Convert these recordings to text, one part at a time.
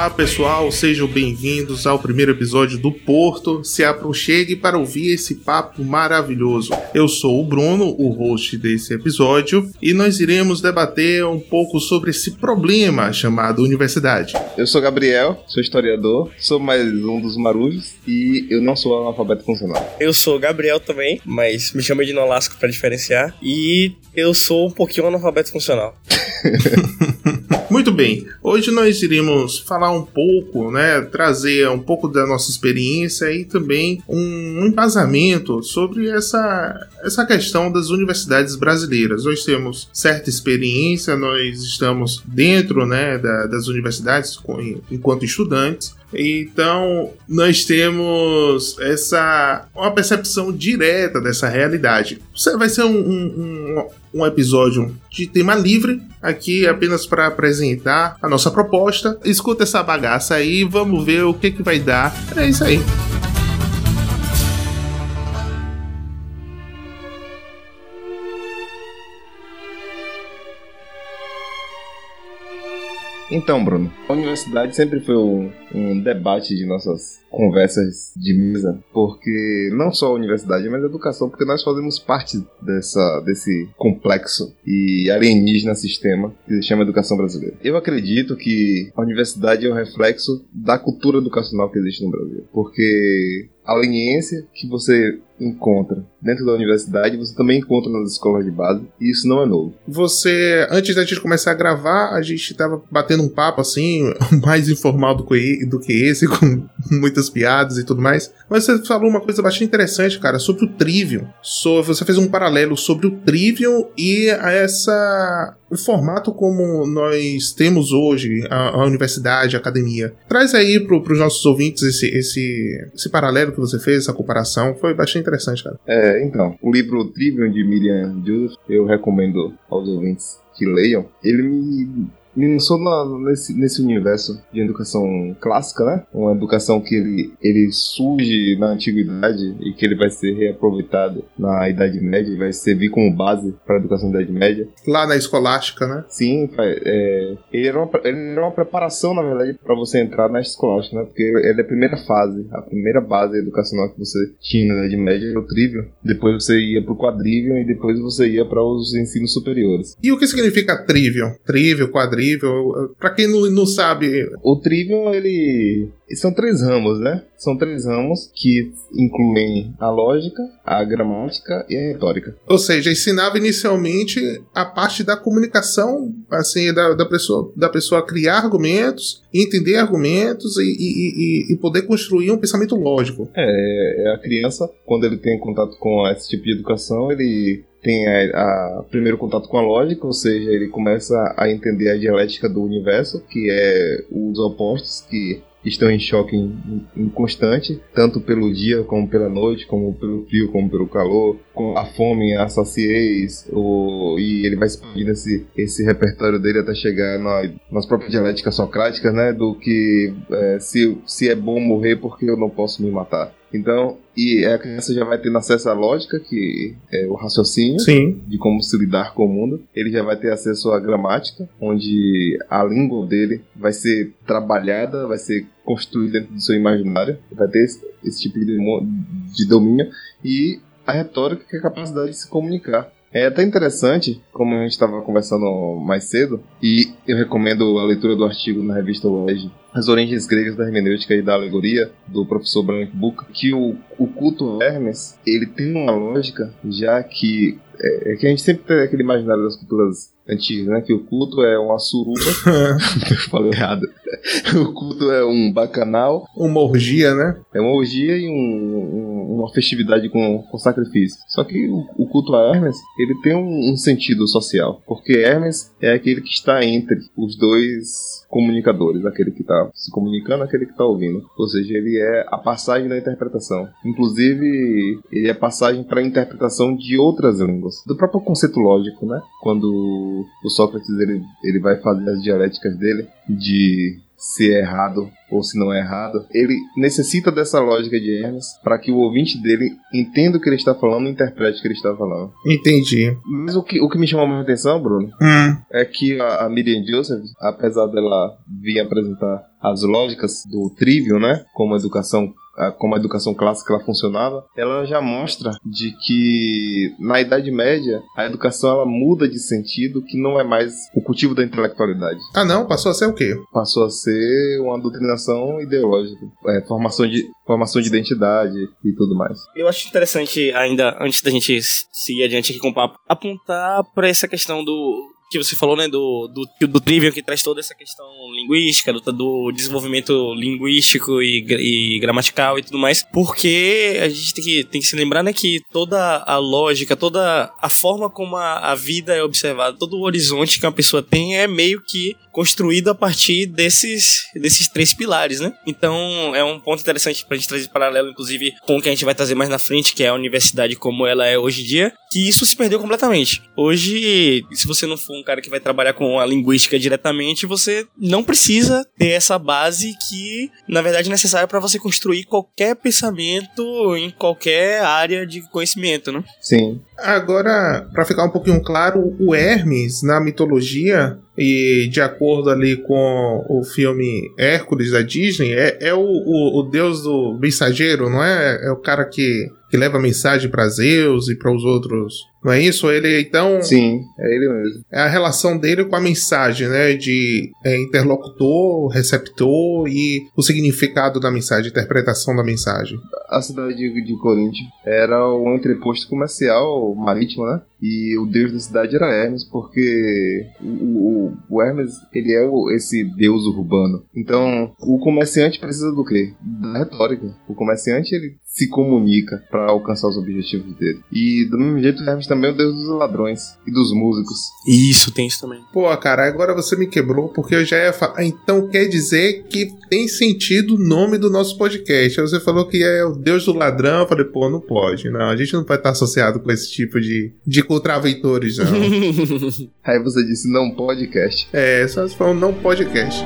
Olá pessoal, sejam bem-vindos ao primeiro episódio do Porto. Se aproxime para ouvir esse papo maravilhoso. Eu sou o Bruno, o host desse episódio, e nós iremos debater um pouco sobre esse problema chamado universidade. Eu sou Gabriel, sou historiador, sou mais um dos marujos e eu não sou analfabeto funcional. Eu sou Gabriel também, mas me chama de Nolasco para diferenciar, e eu sou um pouquinho analfabeto funcional. Muito bem, hoje nós iremos falar um pouco, né, trazer um pouco da nossa experiência e também um embasamento sobre essa, essa questão das universidades brasileiras. Nós temos certa experiência, nós estamos dentro, né, da, das universidades enquanto estudantes, então, nós temos essa uma percepção direta dessa realidade. Vai ser um, um, um episódio de tema livre, aqui apenas para apresentar a nossa proposta. Escuta essa bagaça aí, vamos ver o que, que vai dar. É isso aí. Então, Bruno, a universidade sempre foi um, debate de nossas conversas de mesa, porque não só a universidade, mas a educação, porque nós fazemos parte dessa, desse complexo e alienígena sistema que se chama educação brasileira. Eu acredito que a universidade é um reflexo da cultura educacional que existe no Brasil, porque a leniência que você encontra dentro da universidade, você também encontra nas escolas de base, e isso não é novo. Você, antes da gente começar a gravar, a gente tava batendo um papo assim, mais informal do que, esse, com muitas piadas e tudo mais. Mas você falou uma coisa bastante interessante, cara, sobre o Trivium. So, você fez um paralelo sobre o Trivium e essa o formato como nós temos hoje, a, a universidade, a academia. Traz aí para os nossos ouvintes esse, esse, esse paralelo que você fez, essa comparação. Foi bastante interessante, cara. É, então, o livro Trivium de Miriam Judith, eu recomendo aos ouvintes que leiam. Ele me me lançou nesse, nesse universo de educação clássica, né? Uma educação que ele, ele surge na antiguidade e que ele vai ser reaproveitado na Idade Média, vai servir como base para a educação da Idade Média. Lá na escolástica, né? Sim, é, ele, era uma, ele era uma preparação, na verdade, para você entrar na escolástica, né? Porque ele é a primeira fase, a primeira base educacional que você tinha na Idade Média era o trivium, depois você ia para o quadrivium e depois você ia para os ensinos superiores. E o que significa trivium? Trivium, quadrivium? Trivial. Pra quem não, não sabe. O Trivial, ele. São três ramos, né? São três ramos que incluem a lógica, a gramática e a retórica. Ou seja, ensinava inicialmente a parte da comunicação, assim, da, da, pessoa, da pessoa criar argumentos, entender argumentos e, e, e, e poder construir um pensamento lógico. É, é, a criança, quando ele tem contato com esse tipo de educação, ele tem a, a, primeiro contato com a lógica, ou seja, ele começa a entender a dialética do universo, que é os opostos que estão em choque em, em constante, tanto pelo dia como pela noite, como pelo frio, como pelo calor, com a fome, a saciez, o, e ele vai expandindo esse, esse repertório dele até chegar na, nas próprias dialéticas socráticas, né, do que é, se, se é bom morrer porque eu não posso me matar. Então, e a criança já vai tendo acesso à lógica, que é o raciocínio Sim. de como se lidar com o mundo. Ele já vai ter acesso à gramática, onde a língua dele vai ser trabalhada, vai ser construída dentro do seu imaginário. Vai ter esse, esse tipo de, de domínio. E a retórica, que é a capacidade de se comunicar. É até interessante, como a gente estava conversando mais cedo, e eu recomendo a leitura do artigo na revista Loge, As Origens Gregas da Hermenêutica e da Alegoria, do professor Branco Buca, que o, o culto Hermes, ele tem uma lógica, já que é, é que a gente sempre tem aquele imaginário das culturas antigas, né? Que o culto é uma suruba. Falei errado. o culto é um bacanal. Uma orgia, né? É uma orgia e um, um, uma festividade com, com sacrifício. Só que o, o culto a Hermes, ele tem um, um, sentido social. Porque Hermes é aquele que está entre os dois comunicadores. Aquele que está se comunicando aquele que está ouvindo. Ou seja, ele é a passagem da interpretação. Inclusive, ele é passagem para a interpretação de outras línguas. Do próprio conceito lógico, né? Quando o Sócrates ele, ele vai fazer as dialéticas dele de se é errado ou se não é errado. Ele necessita dessa lógica de Hermes para que o ouvinte dele entenda o que ele está falando e interprete o que ele está falando. Entendi. Mas o que, o que me chamou mais atenção, Bruno, Hum. é que a, a Miriam Joseph, apesar dela vir apresentar as lógicas do trivium, né, como educação a- como a educação clássica ela funcionava, ela já mostra de que na Idade Média a educação ela muda de sentido, que não é mais o cultivo da intelectualidade, Ah, não? Passou a ser o quê? passou a ser uma doutrinação ideológica, é, formação de formação de identidade e tudo mais. Eu acho interessante, ainda antes da gente seguir adiante aqui com o papo, apontar para essa questão do que você falou, né, do, do, do Trivium, que traz toda essa questão linguística, do, do desenvolvimento linguístico e, e gramatical e tudo mais, porque a gente tem que, tem que se lembrar, né, que toda a lógica, toda a forma como a, a vida é observada, todo o horizonte que uma pessoa tem é meio que construído a partir desses, desses três pilares, né? Então é um ponto interessante pra gente trazer paralelo, inclusive, com o que a gente vai trazer mais na frente, que é a universidade como ela é hoje em dia, que isso se perdeu completamente. Hoje, se você não for um cara que vai trabalhar com a linguística diretamente, você não precisa ter essa base que, na verdade, é necessária para você construir qualquer pensamento em qualquer área de conhecimento, né? Sim. Agora, pra ficar um pouquinho claro, o Hermes na mitologia e de acordo ali com o filme Hércules da Disney, é, é o, o, o deus do mensageiro, não é? É o cara que, que leva mensagem pra Zeus e para os outros. Não é isso? Ele então Sim, é ele mesmo. é a relação dele com a mensagem, né? De é, interlocutor, receptor e o significado da mensagem, interpretação da mensagem. A cidade de, de Corinto era um entreposto comercial marítimo, né? E o deus da cidade era Hermes, porque o, o, o Hermes, ele é o- esse deus urbano. Então, o comerciante precisa do quê? Da retórica. O comerciante, ele se comunica para alcançar os objetivos dele. E do mesmo jeito, Hermes também é o deus dos ladrões e dos músicos. Isso, tem isso também. Pô, cara, agora você me quebrou porque eu já ia falar. Então quer dizer que tem sentido o nome do nosso podcast. Aí você falou que é o Deus do ladrão. Eu falei, pô, não pode. Não, a gente não vai estar associado com esse tipo de, de contraventores, não. Aí você disse, não podcast. é, só se for um não podcast.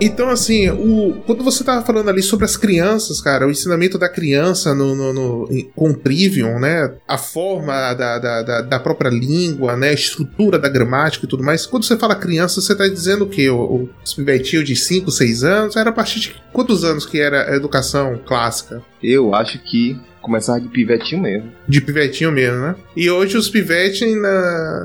Então, assim, o, quando você tava falando ali sobre as crianças, cara, o ensinamento da criança no, no, no- com o Trivium, né? A forma da, da, da, da própria língua, né? A estrutura da gramática e tudo mais. Quando você fala criança, você tá dizendo o quê? O, o os pivetinhos de 5, 6 anos? Era a partir de quantos anos que era a educação clássica? Eu acho que começar de pivetinho mesmo. De pivetinho mesmo, né? E hoje os pivetes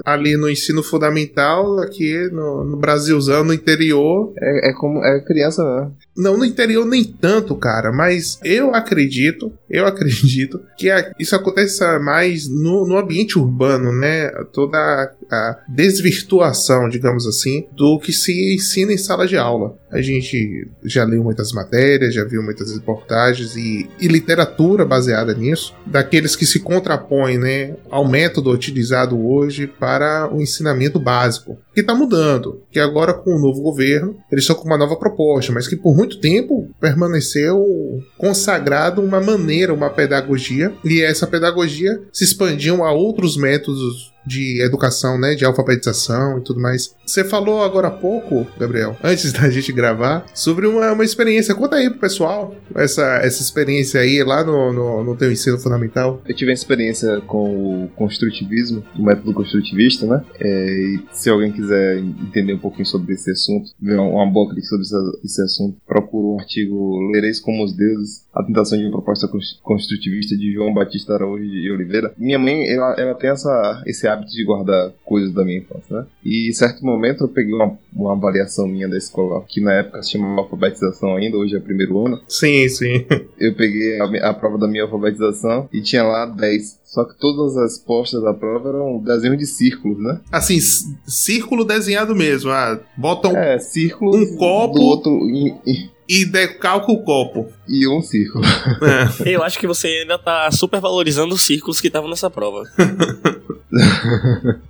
ali no ensino fundamental, aqui no, no Brasilzão, no interior. É, é como é criança mesmo. Não, no interior nem tanto, cara, mas eu acredito, eu acredito que isso acontece mais no, no ambiente urbano, né? Toda a, a desvirtuação, digamos assim, do que se ensina em sala de aula. A gente já leu muitas matérias, já viu muitas reportagens e, e literatura baseada nisso, daqueles que se contrapõem né, ao método utilizado hoje para o ensinamento básico, que está mudando, que agora com o novo governo eles estão com uma nova proposta, mas que por muito tempo permaneceu consagrado uma maneira, uma pedagogia, e essa pedagogia se expandiu a outros métodos de educação, né, de alfabetização e tudo mais. Você falou agora há pouco, Gabriel, antes da gente gravar, sobre uma, uma experiência. Conta aí pro pessoal essa, essa experiência aí lá no, no, no teu ensino fundamental. Eu tive uma experiência com o construtivismo, o método construtivista, né? É, e se alguém quiser entender um pouquinho sobre esse assunto, ver uma boa crítica sobre esse, assunto, procura um artigo Lereis como os Deuses, a tentação de uma proposta cons- construtivista de João Batista Araújo de Oliveira. Minha mãe, ela, ela tem essa, esse hábito de guardar coisas da minha infância, né? E em certo momento eu peguei uma, uma avaliação minha da escola, que na época se chamava alfabetização ainda, hoje é primeiro ano. Sim, sim. Eu peguei a, a prova da minha alfabetização e tinha lá 10. Só que todas as postas da prova eram desenhos de círculos, né? Assim, círculo desenhado mesmo. Ah, bota um É, Um copo. do outro. em- em- e decalca o copo. E um círculo. É. Eu acho que você ainda tá super valorizando os círculos que estavam nessa prova.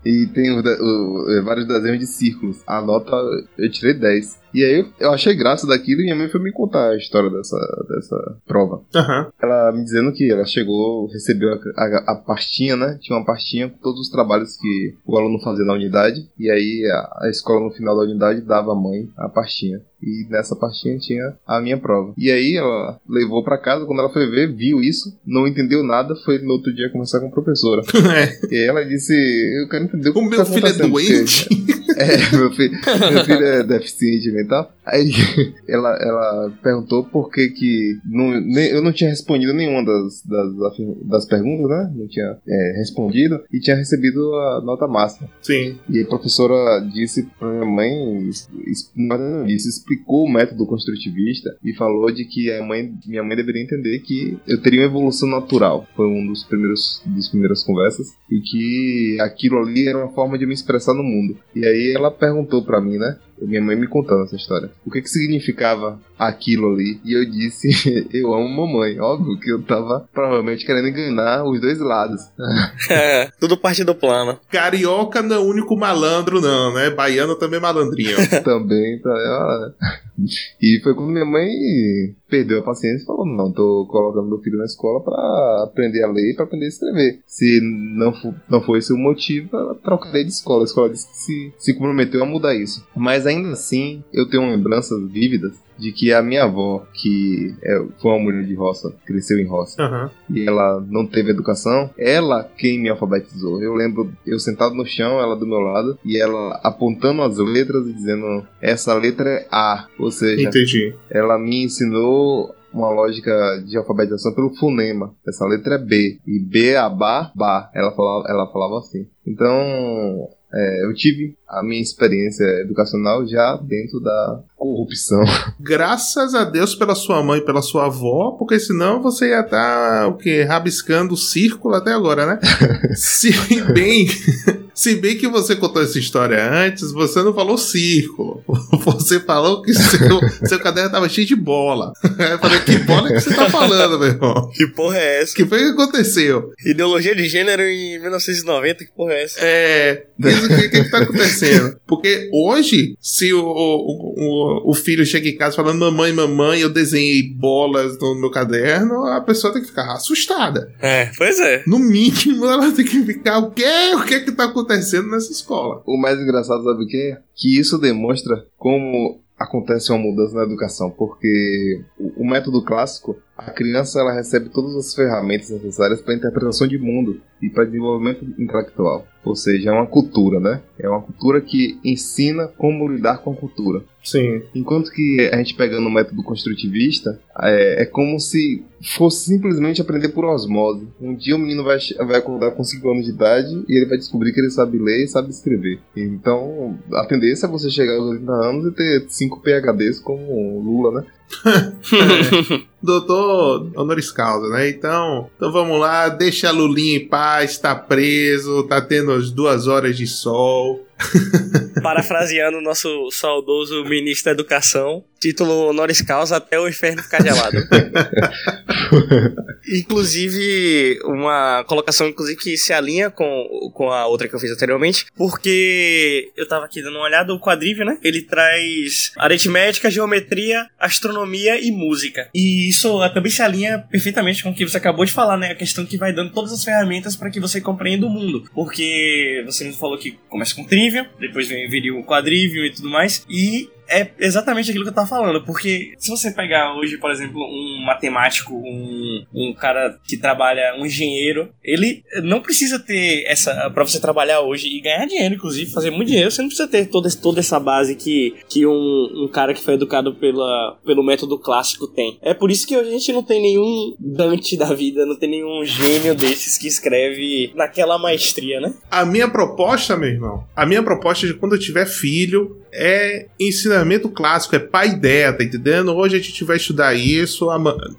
e tem o, o, vários desenhos de círculos. A nota eu tirei 10. E aí eu achei graça daquilo e minha mãe foi me contar a história dessa, dessa prova. Uhum. Ela me dizendo que ela chegou, recebeu a, a, a, pastinha, né? Tinha uma pastinha com todos os trabalhos que o aluno fazia na unidade. E aí a, a escola no final da unidade dava à mãe a pastinha. E nessa pastinha tinha a minha prova. E aí ela levou para casa, quando ela foi ver, viu isso, não entendeu nada, foi no outro dia conversar com a professora. É. E ela disse: Eu quero entender o, o meu tá filho é doente. é, meu filho, meu filho é deficiente mental. Aí ela, ela perguntou por que que. Não, nem, eu não tinha respondido nenhuma das, das, das perguntas, né? Não tinha é, respondido e tinha recebido a nota máxima. Sim. E a professora disse pra minha mãe, disse, explicou o método construtivista e falou de que a mãe, minha mãe deveria entender que eu teria uma evolução natural. Foi um dos primeiros dos primeiras conversas e que aquilo ali era uma forma de me expressar no mundo. E aí ela perguntou para mim, né? Minha mãe me contando essa história. O que que significava aquilo ali? E eu disse, eu amo mamãe. Óbvio que eu tava provavelmente querendo enganar os dois lados. é, tudo parte do plano. Carioca não é o único malandro, não, né? Baiano também é malandrinho. também, tá. E foi quando minha mãe perdeu a paciência e falou: Não, tô colocando meu filho na escola para aprender a ler e para aprender a escrever. Se não, for, não for esse o motivo, ela trocaria de escola. A escola disse que se, se comprometeu a mudar isso. Mas ainda assim, eu tenho lembranças vívidas de que a minha avó, que é, foi uma mulher de roça, cresceu em roça, uhum. e ela não teve educação, ela quem me alfabetizou. Eu lembro eu sentado no chão, ela do meu lado, e ela apontando as letras e dizendo: essa letra é A. Ou seja, Entendi. ela me ensinou uma lógica de alfabetização pelo fonema. Essa letra é B. E B a ba, ba. Ela falava, ela falava assim. Então, é, eu tive a minha experiência educacional já dentro da corrupção. Graças a Deus pela sua mãe e pela sua avó, porque senão você ia estar tá, o que rabiscando o círculo até agora, né? Se bem se bem que você contou essa história antes, você não falou círculo. Você falou que seu, seu caderno tava cheio de bola. Eu falei, que bola que você tá falando, meu irmão? Que porra é essa? que foi que aconteceu? Ideologia de gênero em 1990, que porra é essa? É, o que, que, que tá acontecendo? Porque hoje, se o, o, o, o, filho chega em casa falando mamãe, mamãe, eu desenhei bolas no meu caderno, a pessoa tem que ficar assustada. É, pois é. No mínimo, ela tem que ficar, o quê? O que que tá acontecendo? Acontecendo nessa escola. O mais engraçado, sabe o é? Que isso demonstra como acontece uma mudança na educação, porque o método clássico, a criança ela recebe todas as ferramentas necessárias para interpretação de mundo e para desenvolvimento intelectual. Ou seja, é uma cultura, né? É uma cultura que ensina como lidar com a cultura. Sim. Enquanto que a gente pegando o método construtivista, é, é, como se fosse simplesmente aprender por osmose. Um dia o menino vai, vai acordar com 5 anos de idade e ele vai descobrir que ele sabe ler e sabe escrever. Então, a tendência é você chegar aos 80 anos e ter 5 PHDs como Lula, né? é, doutor honoris causa, né? Então, então vamos lá, deixa a Lulinha em paz, tá preso, tá tendo as duas horas de sol. Parafraseando o nosso saudoso ministro da Educação, título honoris causa até o inferno ficar gelado. inclusive, uma colocação inclusive que se alinha com, com a outra que eu fiz anteriormente, porque eu tava aqui dando uma olhada, o quadrívio, né? Ele traz aritmética, geometria, astronomia e música. E isso também se alinha perfeitamente com o que você acabou de falar, né? A questão que vai dando todas as ferramentas para que você compreenda o mundo. Porque você me falou que começa com trivial, depois viria o quadrívio e tudo mais, e é exatamente aquilo que eu tava falando, porque se você pegar hoje, por exemplo, um matemático, um, um cara que trabalha, um engenheiro, ele não precisa ter essa. para você trabalhar hoje e ganhar dinheiro, inclusive, fazer muito dinheiro, você não precisa ter toda, toda essa base que, que um, um cara que foi educado pela, pelo método clássico tem. É por isso que a gente não tem nenhum Dante da vida, não tem nenhum gênio desses que escreve naquela maestria, né? A minha proposta, meu irmão, a minha proposta de quando eu tiver filho é ensinamento clássico, é pai ideia, tá entendendo? Hoje a gente vai estudar isso,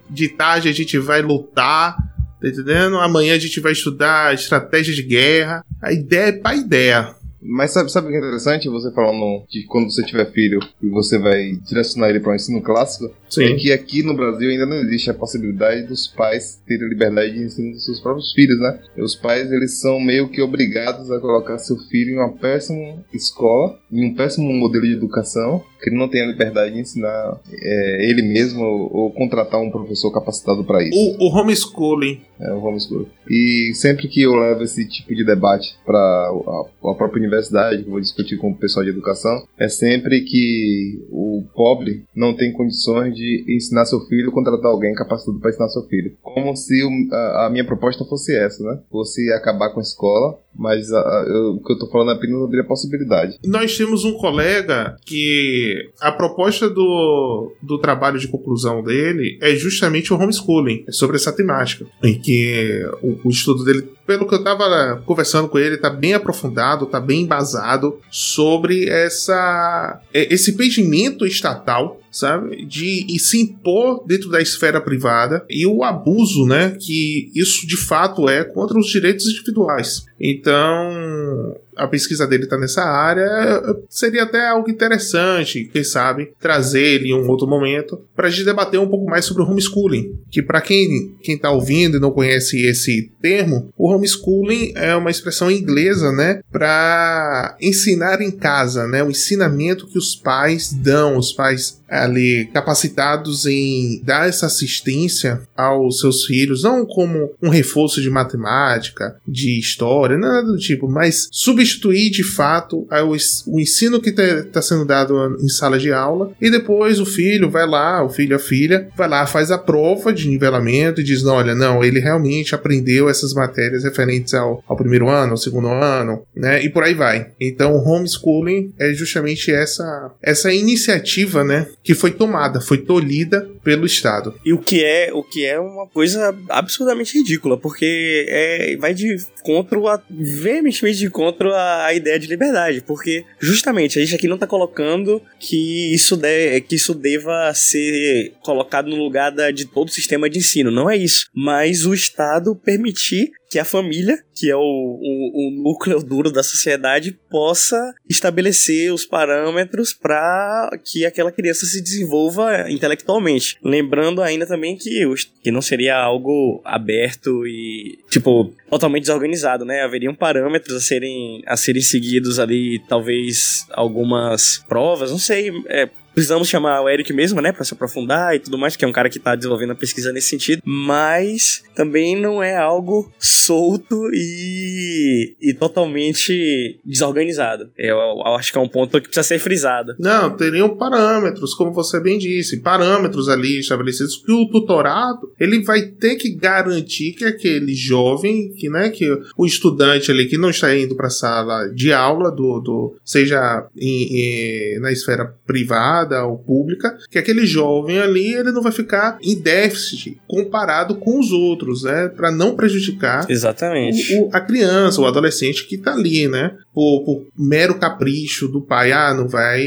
de tarde a gente vai lutar, tá entendendo? Amanhã a gente vai estudar estratégia de guerra. A ideia é pai ideia. Mas sabe, sabe o que é interessante? Você falando que quando você tiver filho e você vai direcionar ele para o ensino clássico, Sim. é que aqui no Brasil ainda não existe a possibilidade dos pais terem liberdade de ensino dos seus próprios filhos, né? E os pais, eles são meio que obrigados a colocar seu filho em uma péssima escola, em um péssimo modelo de educação, que ele não tem a liberdade de ensinar é, ele mesmo ou, ou contratar um professor capacitado para isso. O, o homeschooling. É o homeschooling. E sempre que eu levo esse tipo de debate para a, a própria universidade, que eu vou discutir com o pessoal de educação, é sempre que o pobre não tem condições de ensinar seu filho, contratar alguém capacitado para ensinar seu filho. Como se o- a, a minha proposta fosse essa, né? Fosse acabar com a escola, mas a- a- eu- o que eu tô falando é apenas abrir a possibilidade. Nós temos um colega que a proposta do, do trabalho de conclusão dele é justamente o homeschooling, é sobre essa temática. Que o, o estudo dele, pelo que eu tava conversando com ele, tá bem aprofundado, tá bem embasado sobre essa é, esse impedimento estatal, sabe, de e se impor dentro da esfera privada e o abuso, né, que isso de fato é contra os direitos individuais. Então, a pesquisa dele está nessa área, seria até algo interessante, quem sabe, trazer ele em um outro momento para a gente debater um pouco mais sobre o homeschooling. Que para quem quem está ouvindo e não conhece esse termo, o homeschooling é uma expressão inglesa, né, para ensinar em casa, né, o ensinamento que os pais dão, os pais ali capacitados em dar essa assistência aos seus filhos, não como um reforço de matemática, de história, nada do tipo, mas substituir de fato o ens- o ensino que está sendo dado em sala de aula e depois o filho vai lá, o filho, a filha, vai lá, faz a prova de nivelamento e diz: não, olha, não, ele realmente aprendeu essas matérias referentes ao, ao primeiro ano, ao segundo ano, né? E por aí vai. Então, o homeschooling é justamente essa, essa iniciativa, né? Que foi tomada, foi tolhida pelo Estado. E o que é, o que é uma coisa absurdamente ridícula, porque é, vai de contra a, veementemente de contra a, ideia de liberdade, porque justamente a gente aqui não tá colocando que isso, de, que isso deva ser colocado no lugar da, de todo o sistema de ensino, não é isso, mas o Estado permitir que a família, que é o, o, o núcleo duro da sociedade, possa estabelecer os parâmetros para que aquela criança se desenvolva intelectualmente. Lembrando ainda também que, os- que não seria algo aberto e, tipo, totalmente desorganizado, né? Haveriam parâmetros a serem, a serem seguidos ali, talvez algumas provas, não sei, é, Precisamos chamar o Eric mesmo, né, pra se aprofundar e tudo mais, que é um cara que tá desenvolvendo a pesquisa nesse sentido, mas também não é algo solto e, e totalmente desorganizado. Eu, eu acho que é um ponto que precisa ser frisado. Não, teriam parâmetros, como você bem disse, parâmetros ali estabelecidos que o tutorado ele vai ter que garantir que aquele jovem, que né, que o estudante ali que não está indo para a sala de aula do, do seja em- em- na esfera privada ou pública, que aquele jovem ali ele não vai ficar em déficit comparado com os outros, né, para não prejudicar Exatamente. o- o- a criança, o adolescente que tá ali, né? Por, por mero capricho do pai, ah, não vai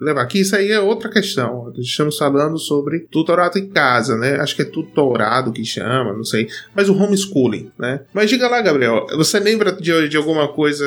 levar. Que isso aí é outra questão. Estamos falando sobre tutorado em casa, né? Acho que é tutorado que chama, não sei. Mas o homeschooling, né? Mas diga lá, Gabriel, você lembra de, de alguma coisa?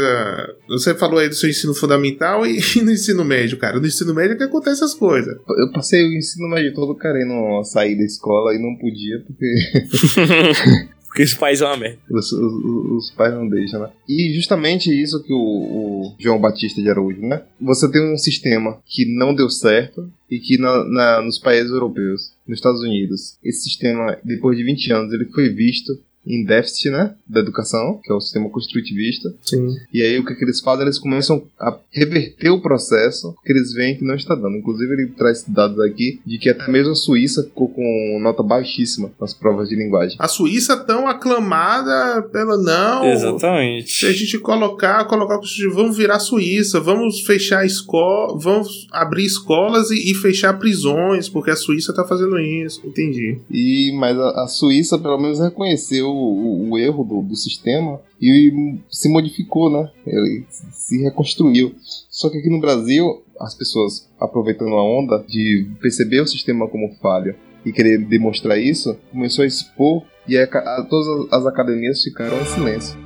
Você falou aí do seu ensino fundamental e, e no ensino médio, cara. No ensino médio é que acontece essas coisas. Eu passei o ensino médio todo querendo sair da escola e não podia porque Porque esse país é uma merda. os, os- os pais não deixam, né? E justamente isso que o, o João Batista de Araújo, né? Você tem um sistema que não deu certo e que na, na- nos países europeus, nos Estados Unidos, esse sistema, depois de 20 anos, ele foi visto em déficit, né? Da educação, que é o sistema construtivista. Sim. E aí o que, que eles fazem? Eles começam a reverter o processo, porque eles veem que não está dando. Inclusive ele traz dados aqui de que até mesmo a Suíça ficou com nota baixíssima nas provas de linguagem. A Suíça tão aclamada pela não. Se a Exatamente. gente colocar, colocar vamos virar Suíça, vamos fechar escola, vamos abrir escolas e, e fechar prisões, porque a Suíça tá fazendo isso. Entendi. E mas a, a Suíça pelo menos reconheceu o, o- erro do, do sistema e se modificou, né? Ele se reconstruiu. Só que aqui no Brasil as pessoas aproveitando a onda de perceber o sistema como falho e querer demonstrar isso, começou a expor e a, a- todas as academias ficaram em silêncio.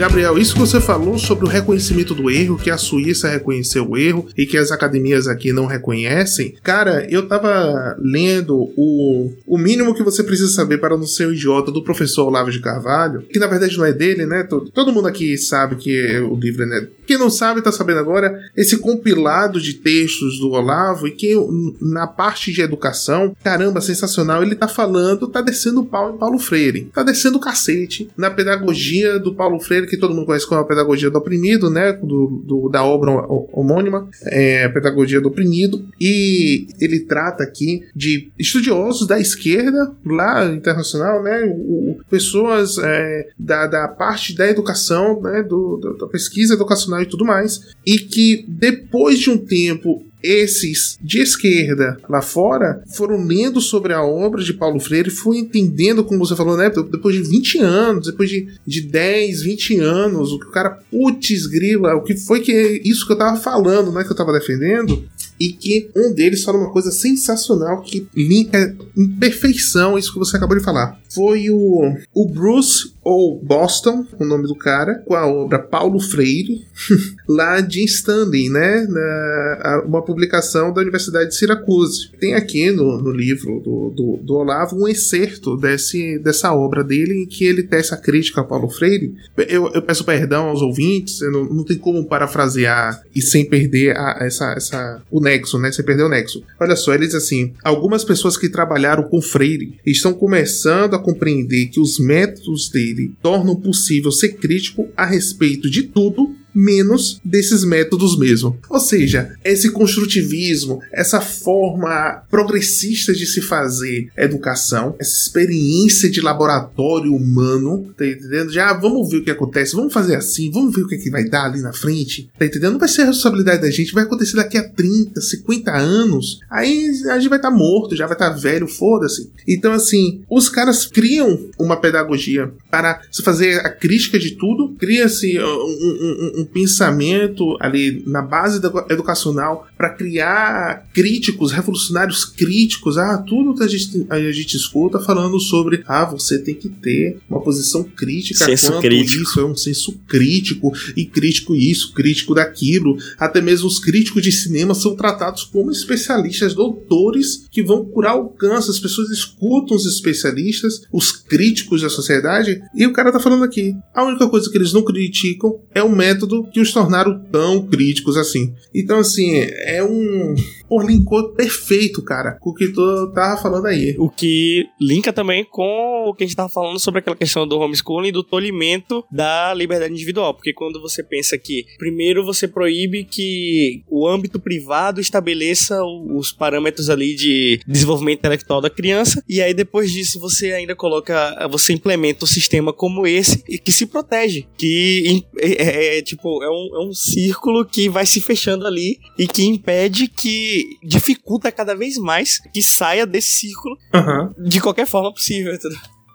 Gabriel, isso que você falou sobre o reconhecimento do erro, que a Suíça reconheceu o erro e que as academias aqui não reconhecem. Cara, eu tava lendo o, o mínimo que você precisa saber para não ser um idiota do professor Olavo de Carvalho, que na verdade não é dele, né? Todo, todo mundo aqui sabe que o livro é né? Quem não sabe tá sabendo agora esse compilado de textos do Olavo e que na parte de educação, caramba, sensacional, ele tá falando, tá descendo o pau em Paulo Freire, tá descendo o cacete na pedagogia do Paulo Freire, que todo mundo conhece como a pedagogia do oprimido, né? Do, do da obra homônima, é, pedagogia do oprimido, e ele trata aqui de estudiosos da esquerda, lá internacional, né? O, pessoas é, da, da parte da educação, né? Do, da pesquisa educacional e tudo mais, e que depois de um tempo esses de esquerda lá fora foram lendo sobre a obra de Paulo Freire, foi entendendo, como você falou, né? Depois de 20 anos, depois de, de 10, 20 anos, o que o cara, putz, grila, o que foi que isso que eu tava falando, né? Que eu tava defendendo, e que um deles fala uma coisa sensacional que linka em perfeição isso que você acabou de falar. Foi o, o Bruce ou Boston, o nome do cara, com a obra Paulo Freire, lá de Stanley, né? Na, uma publicação da Universidade de Syracuse. Tem aqui no, no livro do, do, do, Olavo um excerto desse, dessa obra dele em que ele tece a crítica a Paulo Freire. Eu, eu peço perdão aos ouvintes, não, não tem como parafrasear e sem perder a, essa, essa, o nexo, né? Sem perder o nexo. Olha só, ele diz assim: algumas pessoas que trabalharam com Freire estão começando a compreender que os métodos dele tornam possível ser crítico a respeito de tudo menos desses métodos mesmo. Ou seja, esse construtivismo, essa forma progressista de se fazer educação, essa experiência de laboratório humano, tá entendendo? Já ah, vamos ver o que acontece, vamos fazer assim, vamos ver o que, é que vai dar ali na frente, tá entendendo? Não vai ser a responsabilidade da gente, vai acontecer daqui a 30, 50 anos, aí a gente vai estar tá morto, já vai estar tá velho, foda-se. Então, assim, os caras criam uma pedagogia para se fazer a crítica de tudo, cria-se um, um, um um pensamento ali na base educacional para criar críticos, revolucionários críticos. Ah, tudo que a gente, a gente escuta falando sobre ah, você tem que ter uma posição crítica senso quanto crítico. isso, é um senso crítico, e crítico isso, crítico daquilo. Até mesmo os críticos de cinema são tratados como especialistas, doutores que vão curar o câncer. As pessoas escutam os especialistas, os críticos da sociedade, e o cara tá falando aqui. A única coisa que eles não criticam é o método que os tornaram tão críticos assim. Então, assim, é um. Pô, linkou perfeito, cara, com o que tu tava falando aí. O que linka também com o que a gente tava falando sobre aquela questão do homeschooling e do tolimento da liberdade individual. Porque quando você pensa que, primeiro, você proíbe que o âmbito privado estabeleça os parâmetros ali de desenvolvimento intelectual da criança, e aí depois disso você ainda coloca, você implementa um sistema como esse e que se protege, que é, é, é tipo, é um, é um círculo que vai se fechando ali e que impede que dificulta cada vez mais que saia desse círculo uhum. de qualquer forma possível.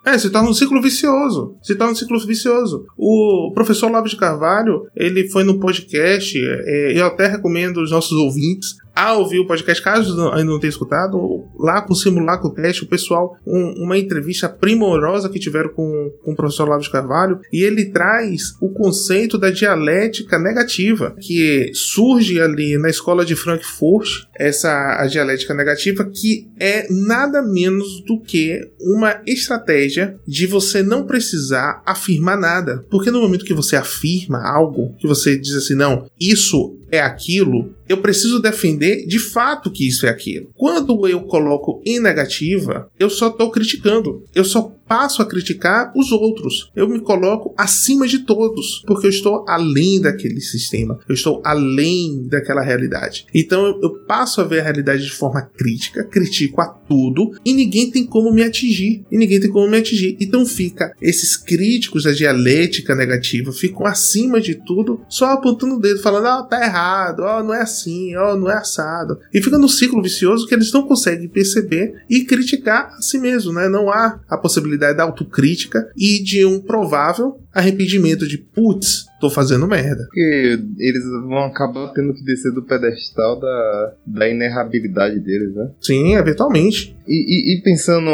É, se torna um ciclo vicioso. Se torna um ciclo vicioso. O professor Lavo de Carvalho, ele foi no podcast, é, eu até recomendo os nossos ouvintes a ouvir o podcast, caso ainda não tenha escutado, lá com o Simulacro Cast, o pessoal, um, uma entrevista primorosa que tiveram com, com o professor Lavo de Carvalho, e ele traz o conceito da dialética negativa, que surge ali na escola de Frankfurt, essa a dialética negativa, que é nada menos do que uma estratégia de você não precisar afirmar nada. Porque no momento que você afirma algo, que você diz assim, não, isso é aquilo, eu preciso defender de fato que isso é aquilo. Quando eu coloco em negativa, eu só estou criticando. Eu só passo a criticar os outros. Eu me coloco acima de todos, porque eu estou além daquele sistema. Eu estou além daquela realidade. Então eu, eu passo a ver a realidade de forma crítica, critico a tudo e ninguém tem como me atingir. E ninguém tem como me atingir. Então fica esses críticos da dialética negativa ficam acima de tudo, só apontando o dedo, falando: "Ah, tá errado, ó, oh, não é assim, ó, oh, não é assado". E fica no ciclo vicioso que eles não conseguem perceber e criticar a si mesmo, né? Não há a possibilidade da autocrítica e de um provável arrependimento de putz, tô fazendo merda. Porque eles vão acabar tendo que descer do pedestal da, da inerrabilidade deles, né? Sim, eventualmente. E, e, e, pensando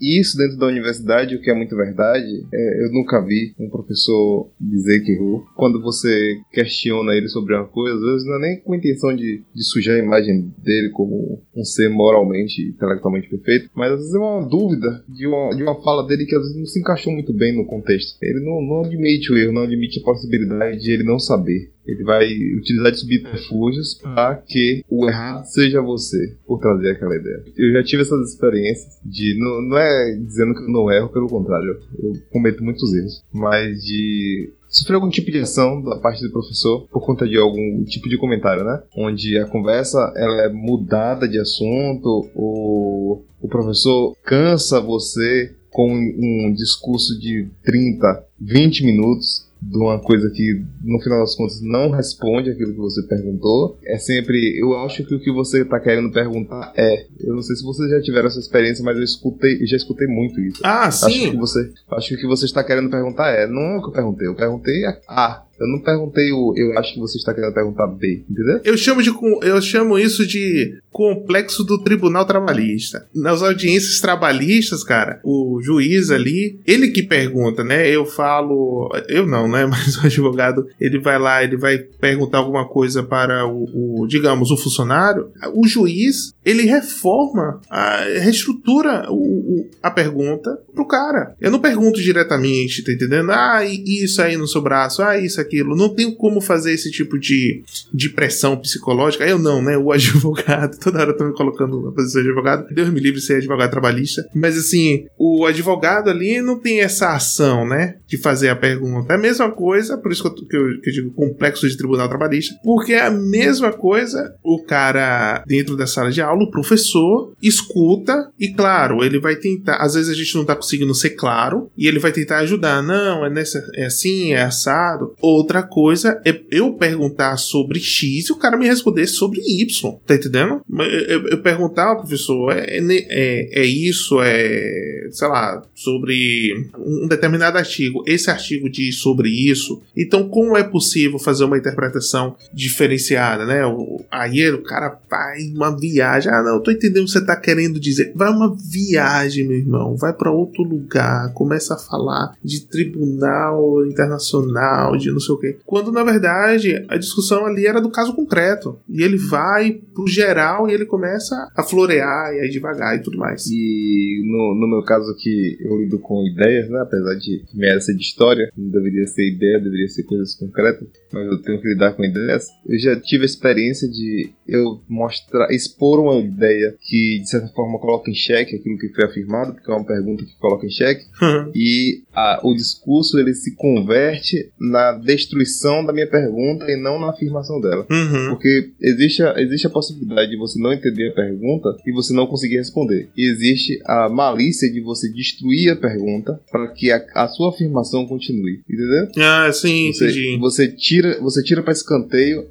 isso dentro da universidade, o que é muito verdade, é, eu nunca vi um professor dizer que errou. Quando você questiona ele sobre uma coisa, às vezes não é nem com a intenção de, de sujar a imagem dele como um ser moralmente, intelectualmente perfeito, mas às vezes é uma dúvida de uma, de uma fala dele que às vezes não se encaixou muito bem no contexto. Ele não, não admite o erro, não admite a possibilidade de ele não saber. Ele vai utilizar de subterfúgios para que o errado seja você, por trazer aquela ideia. Eu já tive essas experiências de. Não, não é dizendo que eu não erro, pelo contrário, eu cometo muitos erros, mas de sofrer algum tipo de ação da parte do professor por conta de algum tipo de comentário, né? Onde a conversa ela é mudada de assunto, o, o professor cansa você com um discurso de 30, 20 minutos de uma coisa que no final das contas não responde aquilo que você perguntou. É sempre, eu acho que o que você está querendo perguntar é. Eu não sei se vocês já tiveram essa experiência, mas eu escutei, já escutei muito isso. Ah, acho sim. Que você, acho que o que você está querendo perguntar é, não é o que eu perguntei, eu perguntei a. Eu não perguntei o. Eu acho que você está querendo perguntar B, entendeu? Eu chamo, de, eu chamo isso de complexo do Tribunal Trabalhista. Nas audiências trabalhistas, cara, o juiz ali, ele que pergunta, né? Eu falo. Eu não, né? Mas o advogado, ele vai lá, ele vai perguntar alguma coisa para o, o digamos, o funcionário. O juiz, ele reforma, a, reestrutura o, o, a pergunta pro cara. Eu não pergunto diretamente, tá entendendo? Ah, isso aí no seu braço, ah, isso aqui Não tenho como fazer esse tipo de, de pressão psicológica. Eu não, né? O advogado, toda hora tô me colocando na posição de advogado. Deus me livre ser advogado trabalhista. Mas assim, o advogado ali não tem essa ação, né? De fazer a pergunta. É a mesma coisa, por isso que eu, que eu, que eu digo complexo de tribunal trabalhista, porque é a mesma coisa o cara dentro da sala de aula, o professor, escuta e, claro, ele vai tentar. Às vezes a gente não tá conseguindo ser claro e ele vai tentar ajudar. Não, é, nessa, é assim, é assado. Outra coisa é eu perguntar sobre X e o cara me responder sobre Y. Tá entendendo? Eu, eu perguntar, professor, é, é, é isso, é, sei lá, sobre um determinado artigo. Esse artigo diz sobre isso. Então, como é possível fazer uma interpretação diferenciada, né? Aí o cara vai uma viagem. Ah, não, eu tô entendendo o que você tá querendo dizer. Vai uma viagem, meu irmão. Vai para outro lugar. Começa a falar de tribunal internacional, de não sei o quê. Quando na verdade a discussão ali era do caso concreto. E ele vai pro geral e ele começa a florear e aí devagar e tudo mais. E no, no meu caso aqui, eu lido com ideias, né? Apesar de minha essa de história, não deveria ser ideia, deveria ser coisas concretas, mas eu tenho que lidar com ideias. Eu já tive a experiência de eu mostrar, expor uma ideia que de certa forma coloca em xeque aquilo que foi afirmado, porque é uma pergunta que coloca em xeque, uhum. e a, o discurso ele se converte na destruição da minha pergunta e não na afirmação dela. Uhum. Porque existe a, existe a possibilidade de você não entender a pergunta e você não conseguir responder. E existe a malícia de você destruir a pergunta para que a, a, sua afirmação continue. Entendeu? Ah, sim, você, entendi. Você tira, você tira para escanteio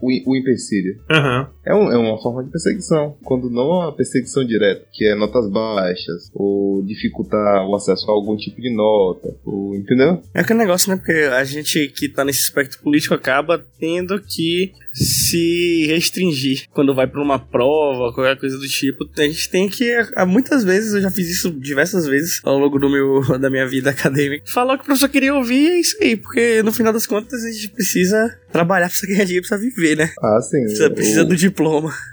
o, o empecilho. Uhum. É, um, é uma forma de perseguição. Quando não uma perseguição direta, que é notas baixas, ou dificultar o acesso a algum tipo de nota, ou, entendeu? É aquele negócio, né? Porque a gente que tá nesse aspecto político acaba tendo que se restringir quando vai para uma prova, qualquer coisa do tipo. A gente tem que, muitas vezes, eu já fiz isso diversas vezes ao longo do meu, da minha vida acadêmica, falar o que o professor queria ouvir é isso aí, porque no final das contas a gente precisa trabalhar, precisa ganhar dinheiro, precisa viver, né? Ah, sim. Precisa, precisa do diploma.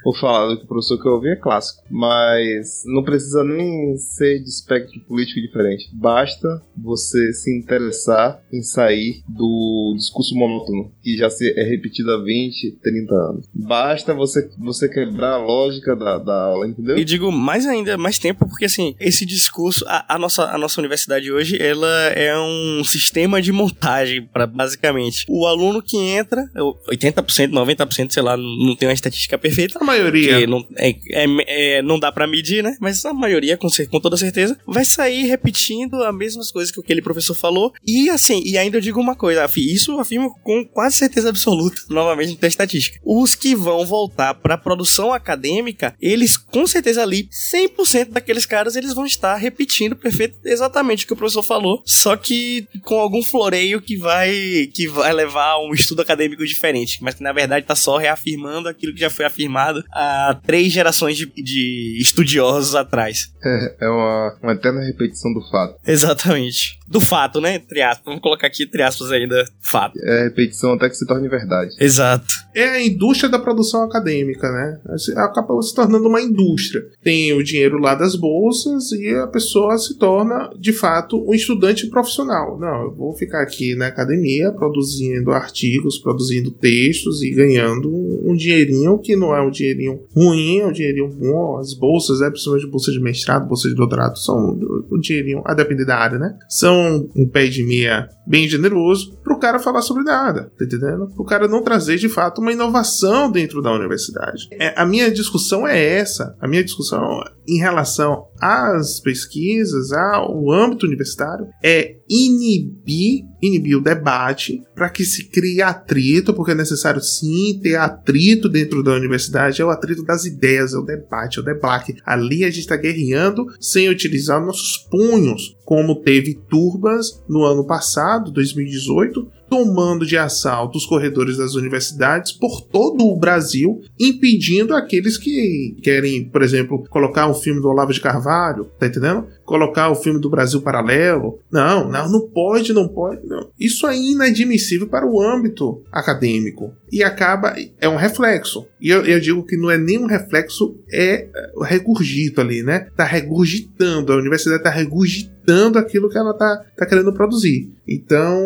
Vou falar do que o professor que eu ouvi é clássico, mas não precisa nem ser de espectro político diferente. Basta você se interessar em sair do discurso monótono, que já é repetido há 20, 30 anos. Basta você, você quebrar a lógica da, da aula, entendeu? E digo mais ainda, mais tempo, porque assim, esse discurso, a, a nossa, a nossa universidade hoje, ela é um sistema de montagem, para basicamente. O aluno que entra, 80%, 90%, sei lá, não tem uma estatística estatística perfeita. A maioria. Não, é, é, é, não dá para medir, né? Mas a maioria, com, com toda certeza, vai sair repetindo as mesmas coisas que aquele professor falou. E assim, e ainda eu digo uma coisa, isso eu afirmo com quase certeza absoluta, novamente tem estatística. Os que vão voltar para produção acadêmica, eles com certeza ali, 100% daqueles caras, eles vão estar repetindo perfeito exatamente o que o professor falou, só que com algum floreio que vai que vai levar a um estudo acadêmico diferente, mas que na verdade tá só reafirmando aquilo que já foi afirmado há três gerações de, de estudiosos atrás. É, é uma, uma eterna repetição do fato. Exatamente. Do fato, né? Entre aspas. Vamos colocar aqui entre aspas ainda fato. É repetição até que se torne verdade. Exato. É a indústria da produção acadêmica, né? Acaba se tornando uma indústria. Tem o dinheiro lá das bolsas e a pessoa se torna, de fato, um estudante profissional. Não, eu vou ficar aqui na academia produzindo artigos, produzindo textos e ganhando um dinheirinho que não é um dinheirinho ruim, é um dinheirinho bom. As bolsas, né, principalmente bolsa de mestrado, bolsa de doutorado, são um dinheirinho, a depender da área, né? São um pé de meia bem generoso pro cara falar sobre nada, tá entendendo? Pro cara não trazer de fato uma inovação dentro da universidade. É, a minha discussão é essa. A minha discussão em relação às pesquisas, ao âmbito universitário, é inibir, inibir o debate para que se crie atrito, porque é necessário sim ter atrito dentro da universidade, é o atrito das ideias, é o debate, é o debate. Ali a gente está guerreando sem utilizar nossos punhos, como teve turbas no ano passado, 2018, tomando de assalto os corredores das universidades por todo o Brasil, impedindo aqueles que querem, por exemplo, colocar um filme do Olavo de Carvalho, tá entendendo? Colocar o filme do Brasil Paralelo. Não, não, não pode, não pode. Não. Isso é inadmissível para o âmbito acadêmico. E acaba, é um reflexo. E eu, eu digo que não é nem um reflexo, é o regurgito ali, né? Tá regurgitando, a universidade tá regurgitando aquilo que ela tá, tá querendo produzir. Então,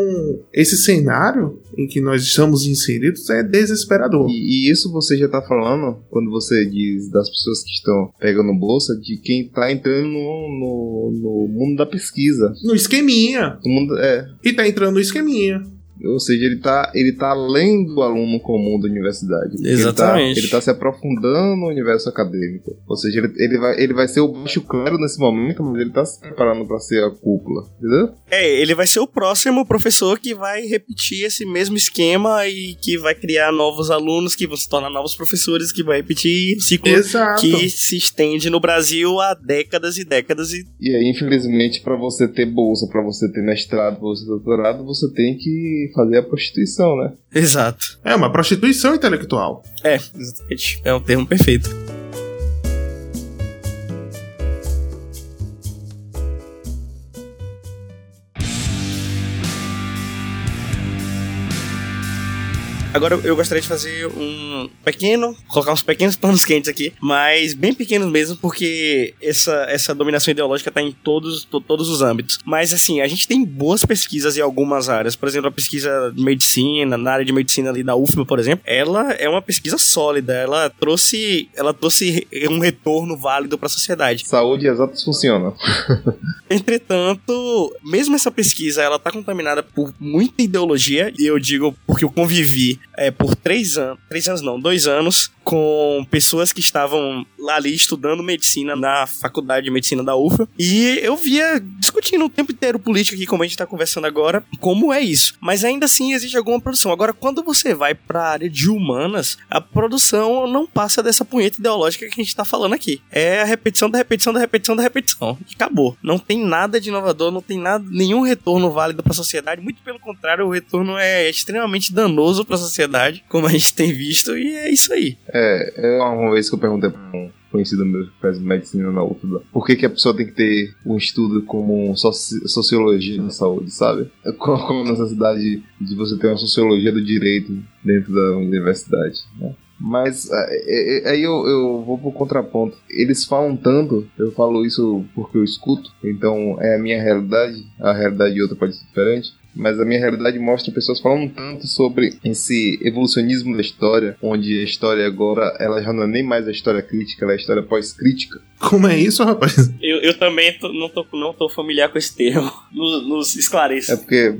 esse cenário em que nós estamos inseridos é desesperador. E, e isso você já tá falando quando você diz das pessoas que estão pegando bolsa, de quem tá entrando no, no, no mundo da pesquisa. No esqueminha. No mundo, é. E tá entrando no esqueminha. Ou seja, ele tá, ele tá além do aluno comum da universidade. Exatamente. Ele tá, ele tá se aprofundando no universo acadêmico. Ou seja, ele, ele, vai, ele vai ser o baixo claro nesse momento, mas ele tá se preparando para ser a cúpula. Entendeu? É, ele vai ser o próximo professor que vai repetir esse mesmo esquema e que vai criar novos alunos que vão se tornar novos professores, que vai repetir ciclo Exato. que se estende no Brasil há décadas e décadas. E, e aí, infelizmente, para você ter bolsa, para você ter mestrado, para você ter doutorado, você tem que fazer a prostituição, né? Exato. É uma prostituição intelectual. É, exatamente. É um termo perfeito. Agora eu gostaria de fazer um pequeno, colocar uns pequenos panos quentes aqui, mas bem pequenos mesmo, porque essa, essa dominação ideológica está em todos, to, todos os âmbitos. Mas assim, a gente tem boas pesquisas em algumas áreas. Por exemplo, a pesquisa de medicina, na área de medicina ali da UFBA, por exemplo, ela é uma pesquisa sólida. Ela trouxe, ela trouxe um retorno válido para a sociedade. Saúde e exatos funcionam. Entretanto, mesmo essa pesquisa, ela tá contaminada por muita ideologia, e eu digo porque eu convivi é, por três anos, três anos não, dois anos, com pessoas que estavam lá ali estudando medicina na faculdade de medicina da UFA, e eu via discutindo o tempo inteiro política aqui, como a gente tá conversando agora, como é isso. Mas ainda assim existe alguma produção. Agora, quando você vai pra área de humanas, a produção não passa dessa punheta ideológica que a gente tá falando aqui. É a repetição da repetição da repetição da repetição. E acabou. Não tem nada de inovador, não tem nada, nenhum retorno válido para a sociedade. Muito pelo contrário, o retorno é extremamente danoso para a sociedade, como a gente tem visto, e é isso aí. É, é uma vez que eu perguntei pra um conhecido meu que faz medicina na UFBA, por que, que a pessoa tem que ter um estudo como soci sociologia da saúde, sabe? Qual a necessidade de você ter uma sociologia do direito dentro da universidade, né? Mas é, é, aí eu, eu vou pro contraponto. Eles falam tanto, eu falo isso porque eu escuto, então é a minha realidade, a realidade de outra pode ser diferente mas a minha realidade mostra pessoas falando tanto sobre esse evolucionismo da história, onde a história agora ela já não é nem mais a história crítica, ela é a história pós-crítica. Como é isso, rapaz? Eu, eu também tô, não, tô, não tô familiar com esse termo. Nos, nos esclareça. É porque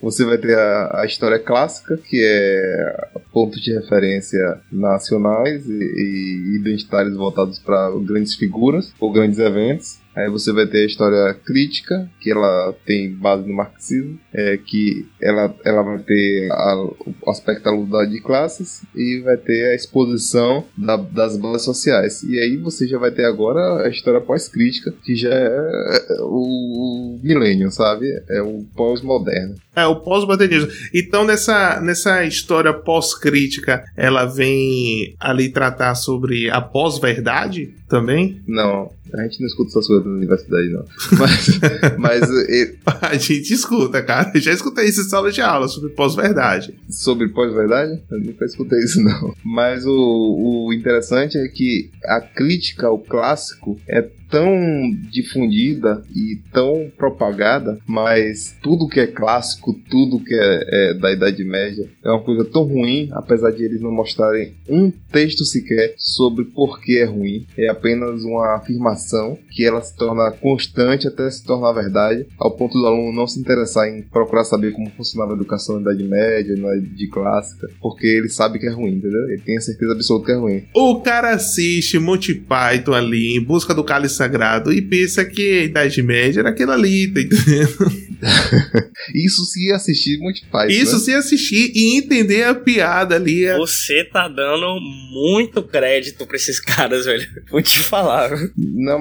você vai ter a, a história clássica, que é pontos de referência nacionais e, e identitários voltados para grandes figuras ou grandes eventos. Aí você vai ter a história crítica, que ela tem base no marxismo, é, que ela, ela vai ter a, o aspecto da luta de classes e vai ter a exposição da, das bases sociais. E aí você já vai ter agora a história pós-crítica, que já é o, o milênio, sabe? É o pós-moderno. É, o pós-modernismo. Então, nessa, nessa história pós-crítica, ela vem ali tratar sobre a pós-verdade também? Não, a gente não escuta essas coisas na universidade, não. Mas. mas e... a gente escuta, cara. Eu já escutei isso em sala de aula sobre pós-verdade. Sobre pós-verdade? Eu nunca escutei isso, não. Mas o, o interessante é que a crítica ao clássico é tão difundida e tão propagada, mas tudo que é clássico, tudo que é, é, da Idade Média é uma coisa tão ruim, apesar de eles não mostrarem um texto sequer sobre por que é ruim. É apenas uma afirmação que ela se torna constante até se tornar verdade, ao ponto do aluno não se interessar em procurar saber como funcionava a educação na Idade Média, na Idade Clássica, porque ele sabe que é ruim, entendeu? Ele tem a certeza absoluta que é ruim. O cara assiste Monty Python ali em busca do cálice sagrado e pensa que a Idade Média era aquilo ali, tá entendendo? Isso se assistir Monty Python. Isso né? se assistir e entender a piada ali. Você tá dando muito crédito pra esses caras, velho. Vou te falar. Não,